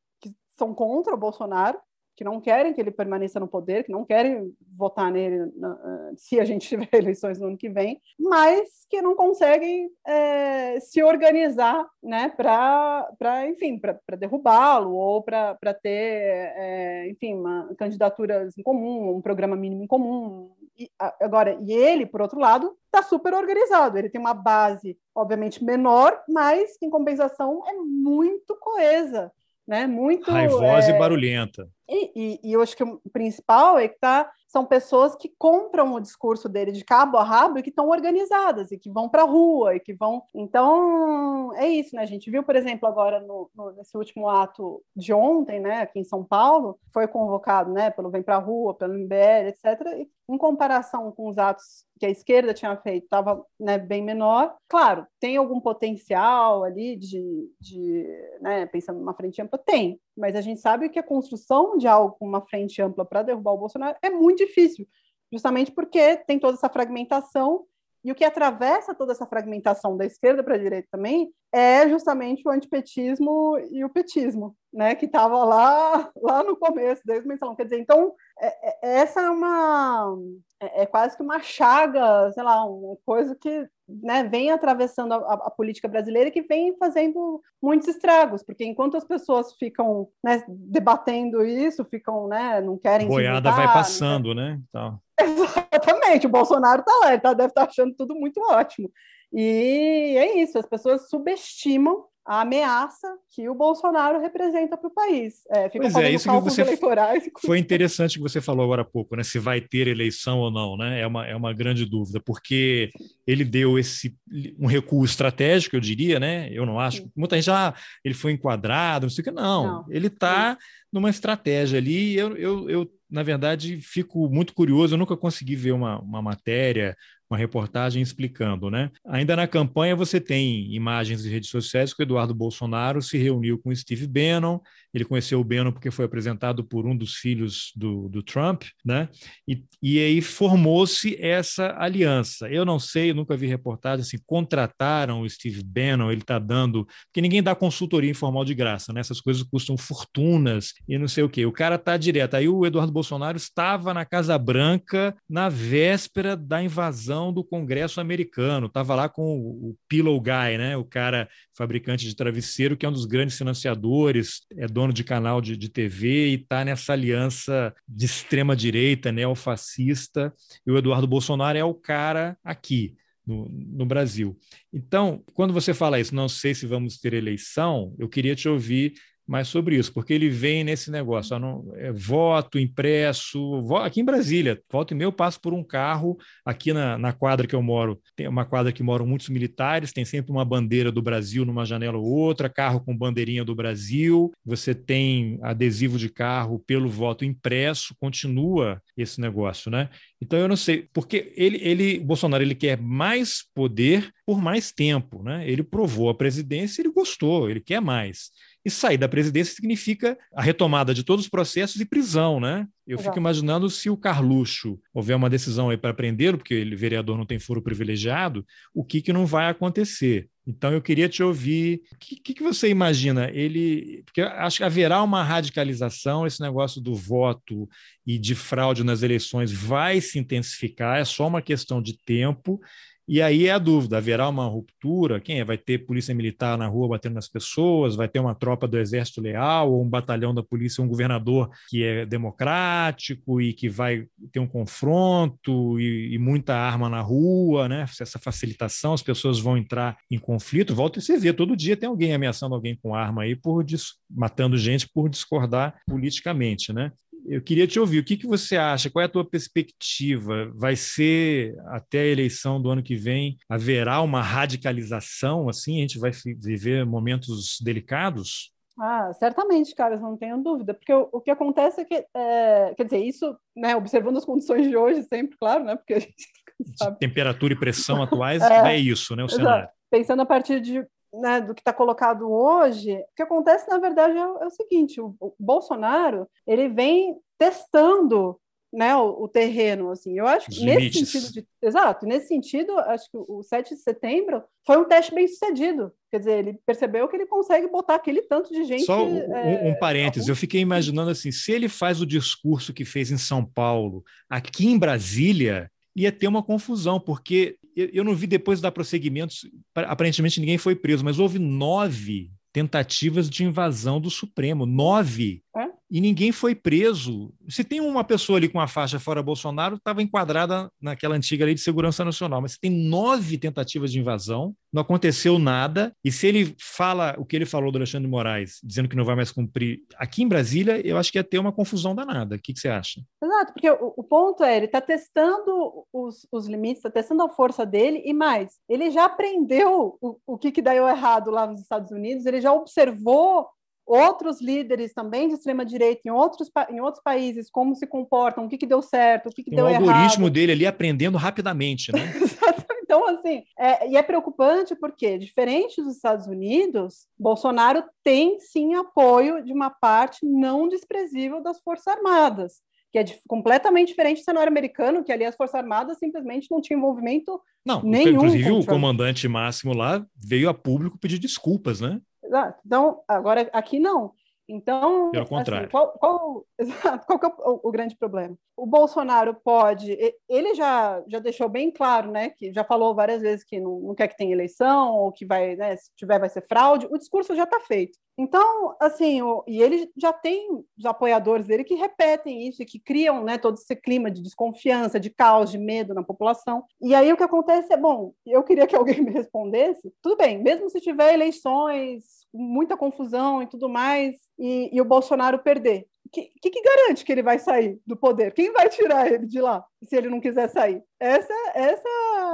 são contra o Bolsonaro que não querem que ele permaneça no poder, que não querem votar nele na, se a gente tiver eleições no ano que vem, mas que não conseguem é, se organizar né, para, enfim, para derrubá-lo ou para ter, é, enfim, uma, candidaturas em comum, um programa mínimo em comum. E, agora, e ele, por outro lado, está super organizado. Ele tem uma base, obviamente, menor, mas em compensação, é muito coesa né? Muito raivosa é... e barulhenta. E, e, e, eu acho que o principal é que tá, são pessoas que compram o discurso dele de cabo a rabo e que estão organizadas e que vão para a rua e que vão. Então é isso, né? A gente viu, por exemplo, agora no, no, nesse último ato de ontem, né, aqui em São Paulo, foi convocado, né, pelo Vem para a Rua, pelo MBL, etc. E, em comparação com os atos que a esquerda tinha feito, estava né, bem menor. Claro, tem algum potencial ali de, de né, pensando numa frente ampla? Tem, mas a gente sabe que a construção de algo com uma frente ampla para derrubar o Bolsonaro é muito difícil, justamente porque tem toda essa fragmentação e o que atravessa toda essa fragmentação da esquerda para a direita também é justamente o antipetismo e o petismo, né, que estava lá, lá no começo, desde o mensalão. Quer dizer, então, é, é, essa é uma. É, é, quase que uma chaga, sei lá, uma coisa que né, vem atravessando a, a, política brasileira e que vem fazendo muitos estragos, porque enquanto as pessoas ficam né, debatendo isso, ficam, né, não querem. Boiada vai passando, né? Então... Exatamente, o Bolsonaro está lá, ele tá, deve estar tá achando tudo muito ótimo. E é isso, as pessoas subestimam a ameaça que o Bolsonaro representa para o país. É, pois é, isso que você eleitorais. foi interessante que você falou agora há pouco, né? Se vai ter eleição ou não, né? É uma, é uma grande dúvida, porque ele deu esse um recuo estratégico, eu diria, né? Eu não acho. Sim. Muita gente já ah, ele foi enquadrado, não sei o que. Não, não. ele está numa estratégia ali. Eu, eu, eu, na verdade, fico muito curioso. Eu nunca consegui ver uma, uma matéria uma reportagem explicando, né? Ainda na campanha você tem imagens de redes sociais que o Eduardo Bolsonaro se reuniu com Steve Bannon, ele conheceu o Bannon porque foi apresentado por um dos filhos do, do Trump, né? E, e aí formou-se essa aliança. Eu não sei, eu nunca vi reportagem assim, contrataram o Steve Bannon, ele está dando, porque ninguém dá consultoria informal de graça, né? Essas coisas custam fortunas e não sei o quê. O cara está direto. Aí o Eduardo Bolsonaro estava na Casa Branca na véspera da invasão do Congresso americano. Estava lá com o Pillow Guy, né? o cara fabricante de travesseiro, que é um dos grandes financiadores, é dono de canal de, de TV e está nessa aliança de extrema-direita, neofascista. E o Eduardo Bolsonaro é o cara aqui. No, no, Brasil. Então, quando você fala isso, não sei se vamos ter eleição, eu queria te ouvir mais sobre isso, porque ele vem nesse negócio, não, é, voto impresso, voto, aqui em Brasília, voto e meu passo por um carro, aqui na, na quadra que eu moro, tem uma quadra que moram muitos militares, tem sempre uma bandeira do Brasil numa janela ou outra, carro com bandeirinha do Brasil, você tem adesivo de carro pelo voto impresso, continua esse negócio, né? Então eu não sei, porque ele, ele Bolsonaro, ele quer mais poder por mais tempo, né? Ele provou a presidência, ele gostou, ele quer mais. E sair da presidência significa a retomada de todos os processos e prisão, né? Eu Exato. fico imaginando se o Carluxo houver uma decisão aí para prendê-lo, porque ele, vereador, não tem foro privilegiado, o que, que não vai acontecer? Então eu queria te ouvir. O que, que, você imagina? Ele. Porque acho que haverá uma radicalização, esse negócio do voto e de fraude nas eleições vai se intensificar, é só uma questão de tempo. E aí é a dúvida: haverá uma ruptura? Quem é? Vai ter polícia militar na rua batendo nas pessoas? Vai ter uma tropa do exército leal ou um batalhão da polícia, um governador que é democrático e que vai ter um confronto e, e muita arma na rua, né? Essa facilitação, as pessoas vão entrar em conflito. Volta e você vê, todo dia tem alguém ameaçando alguém com arma aí por matando gente por discordar politicamente, né? Eu queria te ouvir. O que, que você acha? Qual é a tua perspectiva? Vai ser até a eleição do ano que vem? Haverá uma radicalização? Assim, a gente vai viver momentos delicados? Ah, certamente, Carlos, não tenho dúvida, porque o, o que acontece é que, é, quer dizer, isso, né, observando as condições de hoje, sempre, claro, né, porque a gente sabe. Temperatura e pressão atuais é, é isso, né, o cenário. Pensando a partir de, né, do que está colocado hoje, o que acontece, na verdade, é, é o seguinte, o, o Bolsonaro, ele vem testando né, o, o, terreno, assim. Eu acho que nesse sentido de, exato, nesse sentido, acho que o 7 de setembro foi um teste bem sucedido. Quer dizer, ele percebeu que ele consegue botar aquele tanto de gente. Só um, é, um parênteses, eu fiquei imaginando assim, se ele faz o discurso que fez em São Paulo, aqui em Brasília, ia ter uma confusão, porque eu não vi depois dar prosseguimentos, aparentemente ninguém foi preso, mas houve nove tentativas de invasão do Supremo. Nove. É? E ninguém foi preso. Se tem uma pessoa ali com a faixa fora Bolsonaro, estava enquadrada naquela antiga lei de segurança nacional. Mas se tem nove tentativas de invasão, não aconteceu nada. E se ele fala o que ele falou do Alexandre Moraes, dizendo que não vai mais cumprir aqui em Brasília, eu acho que ia ter uma confusão danada. O que, que você acha? Exato, porque o, o ponto é, ele está testando os, os limites, está testando a força dele e mais, ele já aprendeu o, o que, que deu errado lá nos Estados Unidos, ele já observou outros líderes também de extrema direita em outros, em outros países, como se comportam, o que, que deu certo, o que, que deu errado. O algoritmo dele ali aprendendo rapidamente, né? então, assim, é, e é preocupante porque, diferente dos Estados Unidos, Bolsonaro tem sim apoio de uma parte não desprezível das Forças Armadas que é de, completamente diferente do cenário americano, que ali as Forças Armadas simplesmente não tinham envolvimento não, nenhum. Inclusive, o comandante máximo lá veio a público pedir desculpas, né? Exato. Então, agora aqui não. Então, Pelo assim, contrário. Assim, qual, qual, qual é o, o, grande problema? O Bolsonaro pode, ele já, já deixou bem claro, né, que já falou várias vezes que não, não quer que tenha eleição, ou que vai, né, se tiver vai ser fraude, o discurso já está feito. Então, assim, o, e ele já tem os apoiadores dele que repetem isso e que criam né, todo esse clima de desconfiança, de caos, de medo na população. E aí o que acontece é, bom, eu queria que alguém me respondesse, tudo bem, mesmo se tiver eleições, muita confusão e tudo mais, e, e o Bolsonaro perder, o que, que, que, garante que ele vai sair do poder? Quem vai tirar ele de lá se ele não quiser sair? Essa, essa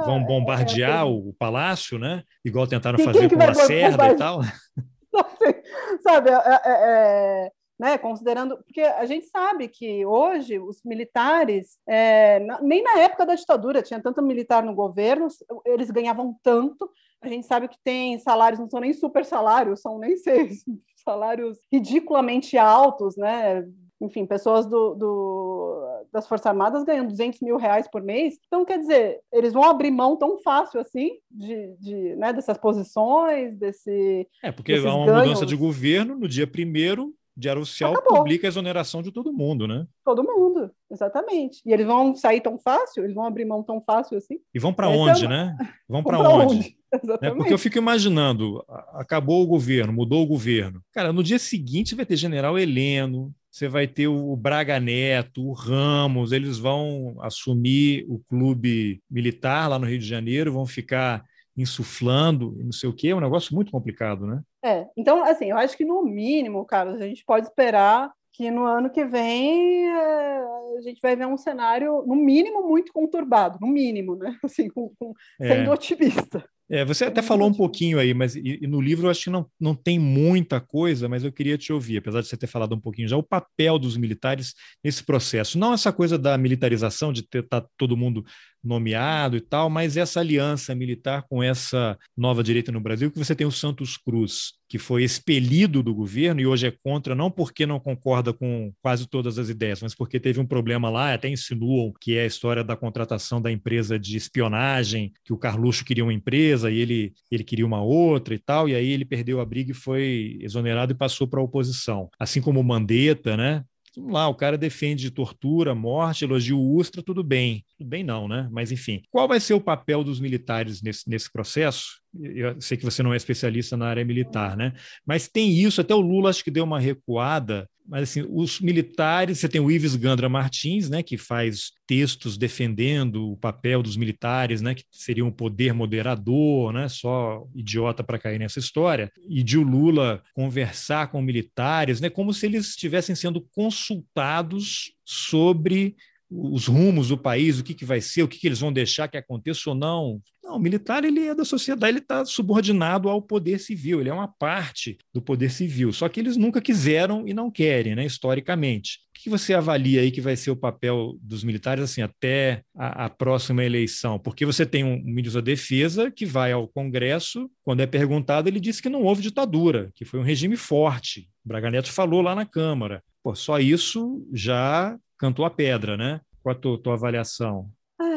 vão é bombardear é o palácio, né? Igual tentaram fazer com a Serra e tal. sabe, é, é, é, né, considerando, porque a gente sabe que hoje os militares, é, nem na época da ditadura tinha tanto militar no governo, eles ganhavam tanto, a gente sabe que tem salários, não são nem super salários, são nem seis, salários ridiculamente altos, né, enfim, pessoas do, do, das Forças Armadas ganham 200 mil reais por mês. Então, quer dizer, eles vão abrir mão tão fácil assim de, de né, dessas posições, desse. É, porque há uma ganhos. mudança de governo no dia primeiro. Diário Oficial Acabou. publica a exoneração de todo mundo, né? Todo mundo, exatamente. E eles vão sair tão fácil? Eles vão abrir mão tão fácil assim? E vão para onde, é né? Vão para onde? onde? É porque eu fico imaginando, acabou o governo, mudou o governo. Cara, no dia seguinte vai ter general Heleno, você vai ter o Braga Neto, o Ramos, eles vão assumir o clube militar lá no Rio de Janeiro, vão ficar insuflando e não sei o quê, é um negócio muito complicado, né? É, então, assim, eu acho que no mínimo, Carlos, a gente pode esperar que no ano que vem é, a gente vai ver um cenário, no mínimo, muito conturbado, no mínimo, né? Assim, com, com, sendo é. otimista. É, você até falou um pouquinho aí, mas e, e no livro eu acho que não, não tem muita coisa, mas eu queria te ouvir, apesar de você ter falado um pouquinho já, o papel dos militares nesse processo. Não essa coisa da militarização, de ter tá todo mundo nomeado e tal, mas essa aliança militar com essa nova direita no Brasil, que você tem o Santos Cruz, que foi expelido do governo e hoje é contra, não porque não concorda com quase todas as ideias, mas porque teve um problema lá, até insinuam que é a história da contratação da empresa de espionagem, que o Carluxo queria uma empresa e ele, ele queria uma outra e tal, e aí ele perdeu a briga e foi exonerado e passou para a oposição. Assim como o Mandetta, né? Vamos lá, o cara defende tortura, morte, elogia o Ustra, tudo bem. Tudo bem não, né? Mas enfim, qual vai ser o papel dos militares nesse, nesse processo? Eu sei que você não é especialista na área militar, né? Mas tem isso, até o Lula acho que deu uma recuada mas assim, os militares, você tem o Ives Gandra Martins, né, que faz textos defendendo o papel dos militares, né, que seria um poder moderador, né, só idiota para cair nessa história, e de o Lula conversar com militares, né, como se eles estivessem sendo consultados sobre os rumos do país, o que, que vai ser, o que, que eles vão deixar que aconteça ou não. Não, o militar ele é da sociedade, ele está subordinado ao poder civil, ele é uma parte do poder civil. Só que eles nunca quiseram e não querem, né, historicamente. O que você avalia aí que vai ser o papel dos militares assim até a, a próxima eleição? Porque você tem um ministro da Defesa que vai ao Congresso, quando é perguntado, ele disse que não houve ditadura, que foi um regime forte. O Braga Neto falou lá na Câmara. Pô, só isso já cantou a pedra, né? Qual a tua, tua avaliação?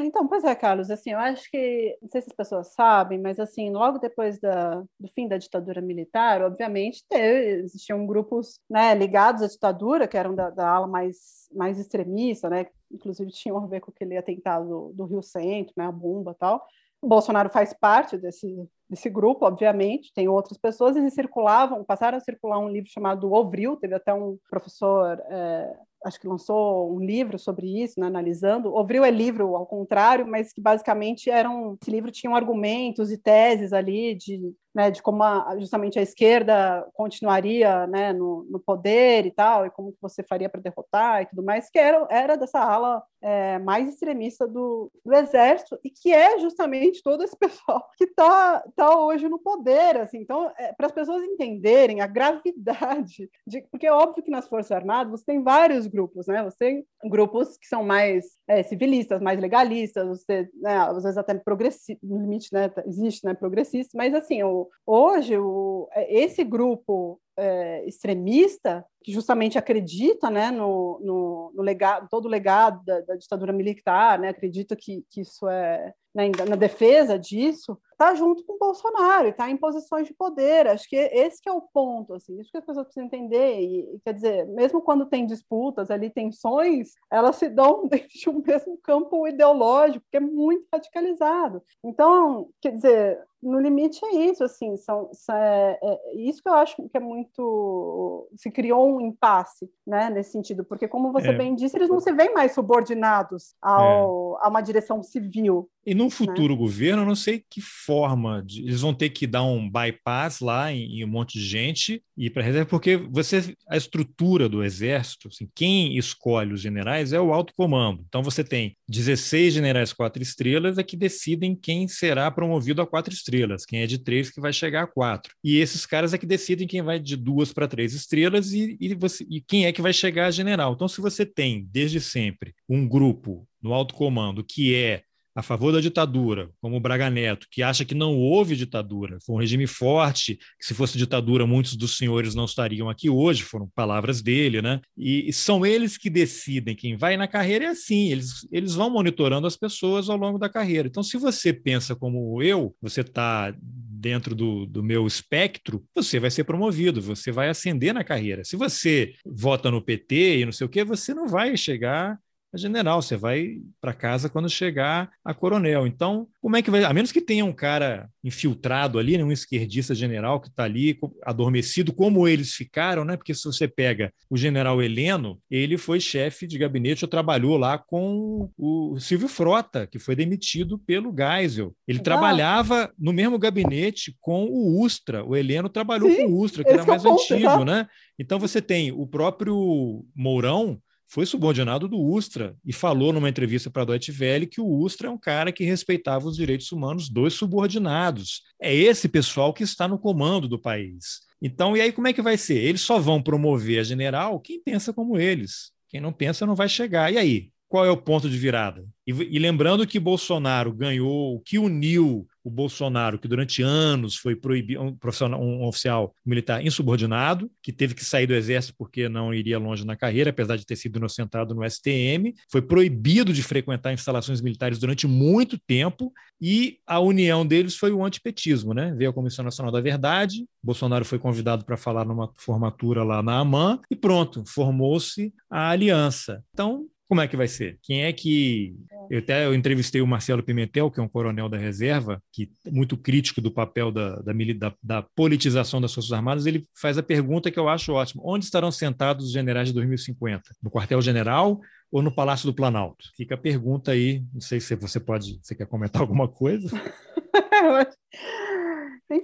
Então, pois é, Carlos, assim, eu acho que, não sei se as pessoas sabem, mas assim, logo depois da, do fim da ditadura militar, obviamente, teve, existiam grupos né, ligados à ditadura, que eram da, da ala mais, mais extremista, né, inclusive tinham a ver com aquele atentado do, do Rio Centro, né, a bomba e tal, o Bolsonaro faz parte desse, desse grupo, obviamente, tem outras pessoas, eles circulavam, passaram a circular um livro chamado Ovril, teve até um professor é, acho que lançou um livro sobre isso, né, analisando. Ovril é livro ao contrário, mas que basicamente eram esse livro tinha argumentos e teses ali de né, de como a, justamente a esquerda continuaria né, no, no, poder e tal, e como você faria para derrotar e tudo mais, que era, era dessa ala é, mais extremista do, do, exército, e que é justamente todo esse pessoal que está tá hoje no poder. Assim. Então, é, para as pessoas entenderem a gravidade, de, porque é óbvio que nas Forças Armadas você tem vários grupos, né? Você grupos que são mais é, civilistas, mais legalistas, você, né, às vezes até progressistas, no limite, né, existe né, progressista, mas assim, o, hoje, o, é, esse grupo é, extremista, que justamente acredita né, no, no, no legado, todo o legado da, da ditadura militar, né, acredita que, que isso é né, na defesa disso, está junto com o Bolsonaro, está em posições de poder. Acho que esse que é o ponto, assim, isso que as pessoas precisam entender. E, quer dizer, mesmo quando tem disputas, ali tensões, elas se dão dentro de um mesmo campo ideológico, que é muito radicalizado. Então, quer dizer, no limite é isso, assim, são, é, é, isso que eu acho que é muito, se criou um impasse, né, nesse sentido, porque como você é. bem disse, eles não se veem mais subordinados ao, é. a uma direção civil. E num né? futuro né? governo, eu não sei que forma, de, eles vão ter que dar um bypass lá em, em um monte de gente e para reserva, porque você, a estrutura do exército, assim, quem escolhe os generais é o alto comando. Então você tem 16 generais quatro estrelas é que decidem quem será promovido a quatro estrelas, quem é de três que vai chegar a quatro. E esses caras é que decidem quem vai de duas para três estrelas e, e, você, e quem é que vai chegar a general. Então, se você tem, desde sempre, um grupo no alto comando que é a favor da ditadura, como o Braga Neto, que acha que não houve ditadura, foi um regime forte, que se fosse ditadura muitos dos senhores não estariam aqui hoje, foram palavras dele, né? E, são eles que decidem quem vai na carreira é assim, eles, eles vão monitorando as pessoas ao longo da carreira. Então, se você pensa como eu, você está dentro do, do meu espectro, você vai ser promovido, você vai ascender na carreira. Se você vota no PT e não sei o quê, você não vai chegar a general, você vai para casa quando chegar a coronel. Então, como é que vai? A menos que tenha um cara infiltrado ali, né, um esquerdista general que está ali adormecido, como eles ficaram, né? Porque se você pega o general Heleno, ele foi chefe de gabinete ou trabalhou lá com o Silvio Frota, que foi demitido pelo Geisel. Ele trabalhava no mesmo gabinete com o Ustra. O Heleno trabalhou Sim, com o Ustra, que era mais ponto, antigo, né? Então você tem o próprio Mourão, foi subordinado do Ustra e falou numa entrevista para a Deutsche Welle que o Ustra é um cara que respeitava os direitos humanos dos subordinados. É esse pessoal que está no comando do país. Então, e aí como é que vai ser? Eles só vão promover a general quem pensa como eles. Quem não pensa não vai chegar. E aí? Qual é o ponto de virada? E, e lembrando que Bolsonaro ganhou, que uniu o Bolsonaro, que durante anos foi proibido, um, profissional, um oficial militar insubordinado, que teve que sair do exército porque não iria longe na carreira, apesar de ter sido inocentado no STM, foi proibido de frequentar instalações militares durante muito tempo, e a união deles foi o antipetismo, né? Veio a Comissão Nacional da Verdade, Bolsonaro foi convidado para falar numa formatura lá na AMAN, e pronto, formou-se a aliança. Então, como é que vai ser? Quem é que. Eu até eu entrevistei o Marcelo Pimentel, que é um coronel da reserva, que é muito crítico do papel da, da, da, da politização das Forças Armadas. Ele faz a pergunta que eu acho ótima: onde estarão sentados os generais de 2050? No quartel-general ou no Palácio do Planalto? Fica a pergunta aí. Não sei se você pode. Você quer comentar alguma coisa?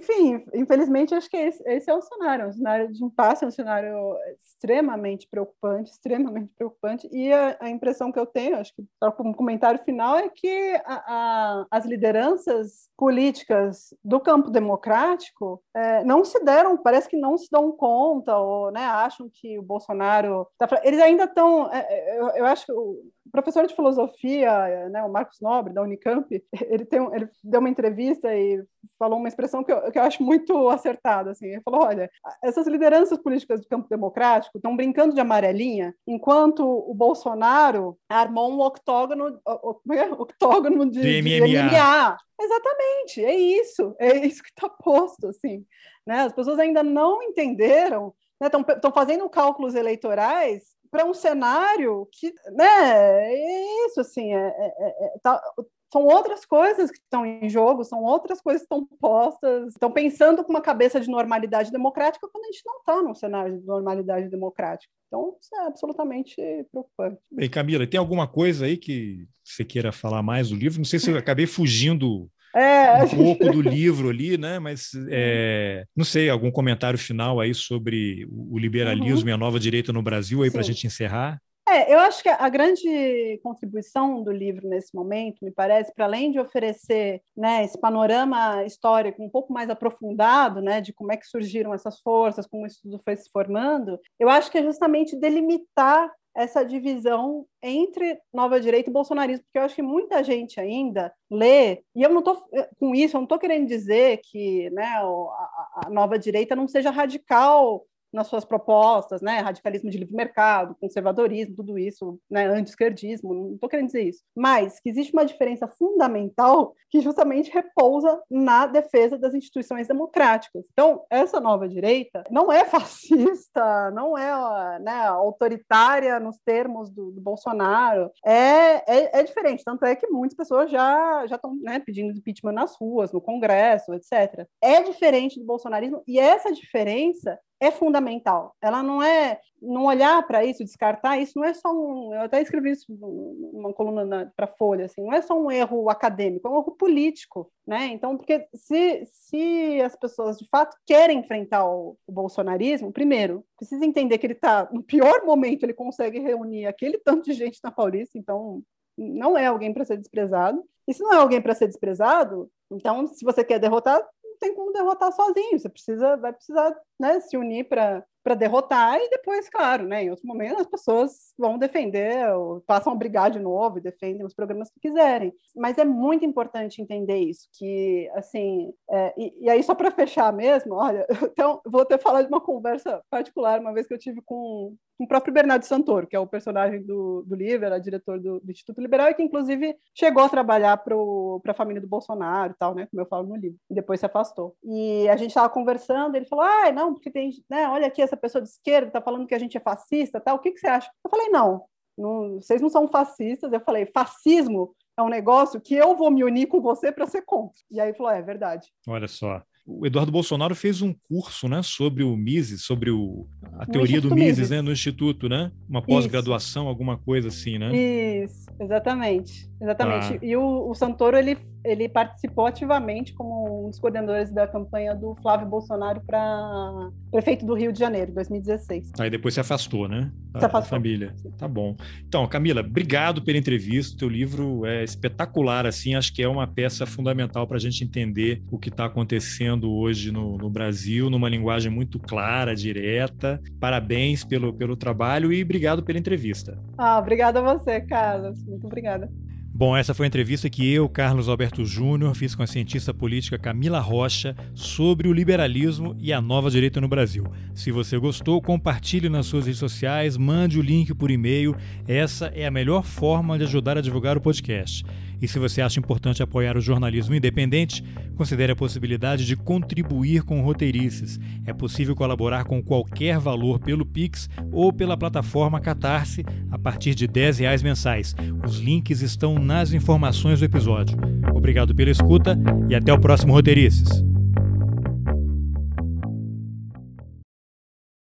enfim, infelizmente acho que esse, esse, é o cenário, um cenário de impasse, é um cenário extremamente preocupante, extremamente preocupante, e a, a impressão que eu tenho, acho que como comentário final, é que a, a, as lideranças políticas do campo democrático é, não se deram, parece que não se dão conta, ou né, acham que o Bolsonaro... Tá, eles ainda estão... É, é, eu, eu acho que o professor de filosofia, né, o Marcos Nobre, da Unicamp, ele, tem, ele deu uma entrevista e falou uma expressão que eu, que eu acho muito acertada. Assim. Ele falou: olha, essas lideranças políticas do campo democrático estão brincando de amarelinha, enquanto o Bolsonaro armou um octógono, é? octógono de, de, MMA. de MMA. Exatamente, é isso, é isso que está posto. Assim, né? As pessoas ainda não entenderam estão né, fazendo cálculos eleitorais para um cenário que, né, é isso, assim, é, é, é, tá, são outras coisas que estão em jogo, são outras coisas que estão postas, estão pensando com uma cabeça de normalidade democrática quando a gente não está num cenário de normalidade democrática. Então, isso é absolutamente preocupante. Bem, Camila, tem alguma coisa aí que você queira falar mais do livro? Não sei se eu acabei fugindo é. um pouco do livro ali, né? Mas é, não sei, algum comentário final aí sobre o liberalismo uhum. e a nova direita no Brasil aí para a gente encerrar? É, eu acho que a grande contribuição do livro nesse momento, me parece, para além de oferecer né, esse panorama histórico um pouco mais aprofundado, né, de como é que surgiram essas forças, como isso tudo foi se formando, eu acho que é justamente delimitar essa divisão entre nova direita e bolsonarismo, porque eu acho que muita gente ainda lê, e eu não estou com isso, eu não estou querendo dizer que né, a, a nova direita não seja radical nas suas propostas, né? Radicalismo de livre mercado, conservadorismo, tudo isso, né? Anti-esquerdismo, não estou querendo dizer isso. Mas que existe uma diferença fundamental que justamente repousa na defesa das instituições democráticas. Então, essa nova direita não é fascista, não é né, autoritária nos termos do, do Bolsonaro, é, é, é, diferente. Tanto é que muitas pessoas já estão né, pedindo impeachment nas ruas, no Congresso, etc. É diferente do bolsonarismo e essa diferença é fundamental. Ela não é não olhar para isso, descartar isso, não é só um. Eu até escrevi isso numa coluna para Folha, assim, não é só um erro acadêmico, é um erro político, né? Então, porque se, se as pessoas de fato querem enfrentar o, o bolsonarismo, primeiro, precisa entender que ele está no pior momento, ele consegue reunir aquele tanto de gente na Paulista, então não é alguém para ser desprezado. E se não é alguém para ser desprezado, então, se você quer derrotar, tem como derrotar sozinho, você precisa, vai precisar né, se unir para para derrotar e depois, claro, né, em outros momentos as pessoas vão defender, ou passam a brigar de novo e defendem os programas que quiserem. Mas é muito importante entender isso, que, assim, é, e, e, aí só para fechar mesmo, olha, então vou até falar de uma conversa particular, uma vez que eu tive com, com o próprio Bernardo Santoro, que é o personagem do, do livro, era diretor do, do, Instituto Liberal e que, inclusive, chegou a trabalhar para a família do Bolsonaro e tal, né, como eu falo no livro, e depois se afastou. E a gente estava conversando, ele falou, ah, não, porque tem, né, olha aqui essa pessoa de esquerda está falando que a gente é fascista, tal, o que, que você acha? Eu falei, não, não, vocês não são fascistas. Eu falei, fascismo é um negócio que eu vou me unir com você para ser contra. E aí falou, é, é verdade. Olha só. O Eduardo Bolsonaro fez um curso né, sobre o Mises, sobre o, a teoria do Mises, Mises, né, no Instituto, né? Uma pós-graduação, alguma coisa assim, né? Isso, exatamente. Exatamente. Ah. E o, o Santoro, ele ele participou ativamente como um dos coordenadores da campanha do Flávio Bolsonaro para prefeito do Rio de Janeiro, 2016. Aí depois se afastou, né? Da, se afastou. família. Tá bom. Então, Camila, obrigado pela entrevista. O teu livro é espetacular, assim. Acho que é uma peça fundamental para a gente entender o que está acontecendo hoje no, no, Brasil, numa linguagem muito clara, direta. Parabéns pelo, pelo trabalho e obrigado pela entrevista. Ah, obrigada a você, Carlos. Muito obrigada. Bom, essa foi a entrevista que eu, Carlos Alberto Júnior, fiz com a cientista política Camila Rocha sobre o liberalismo e a nova direita no Brasil. Se você gostou, compartilhe nas suas redes sociais, mande o link por e-mail. Essa é a melhor forma de ajudar a divulgar o podcast. E se você acha importante apoiar o jornalismo independente, considere a possibilidade de contribuir com roteirices. É possível colaborar com qualquer valor pelo Pix ou pela plataforma Catarse a partir de R$ reais mensais. Os links estão nas informações do episódio. Obrigado pela escuta e até o próximo Roteirices.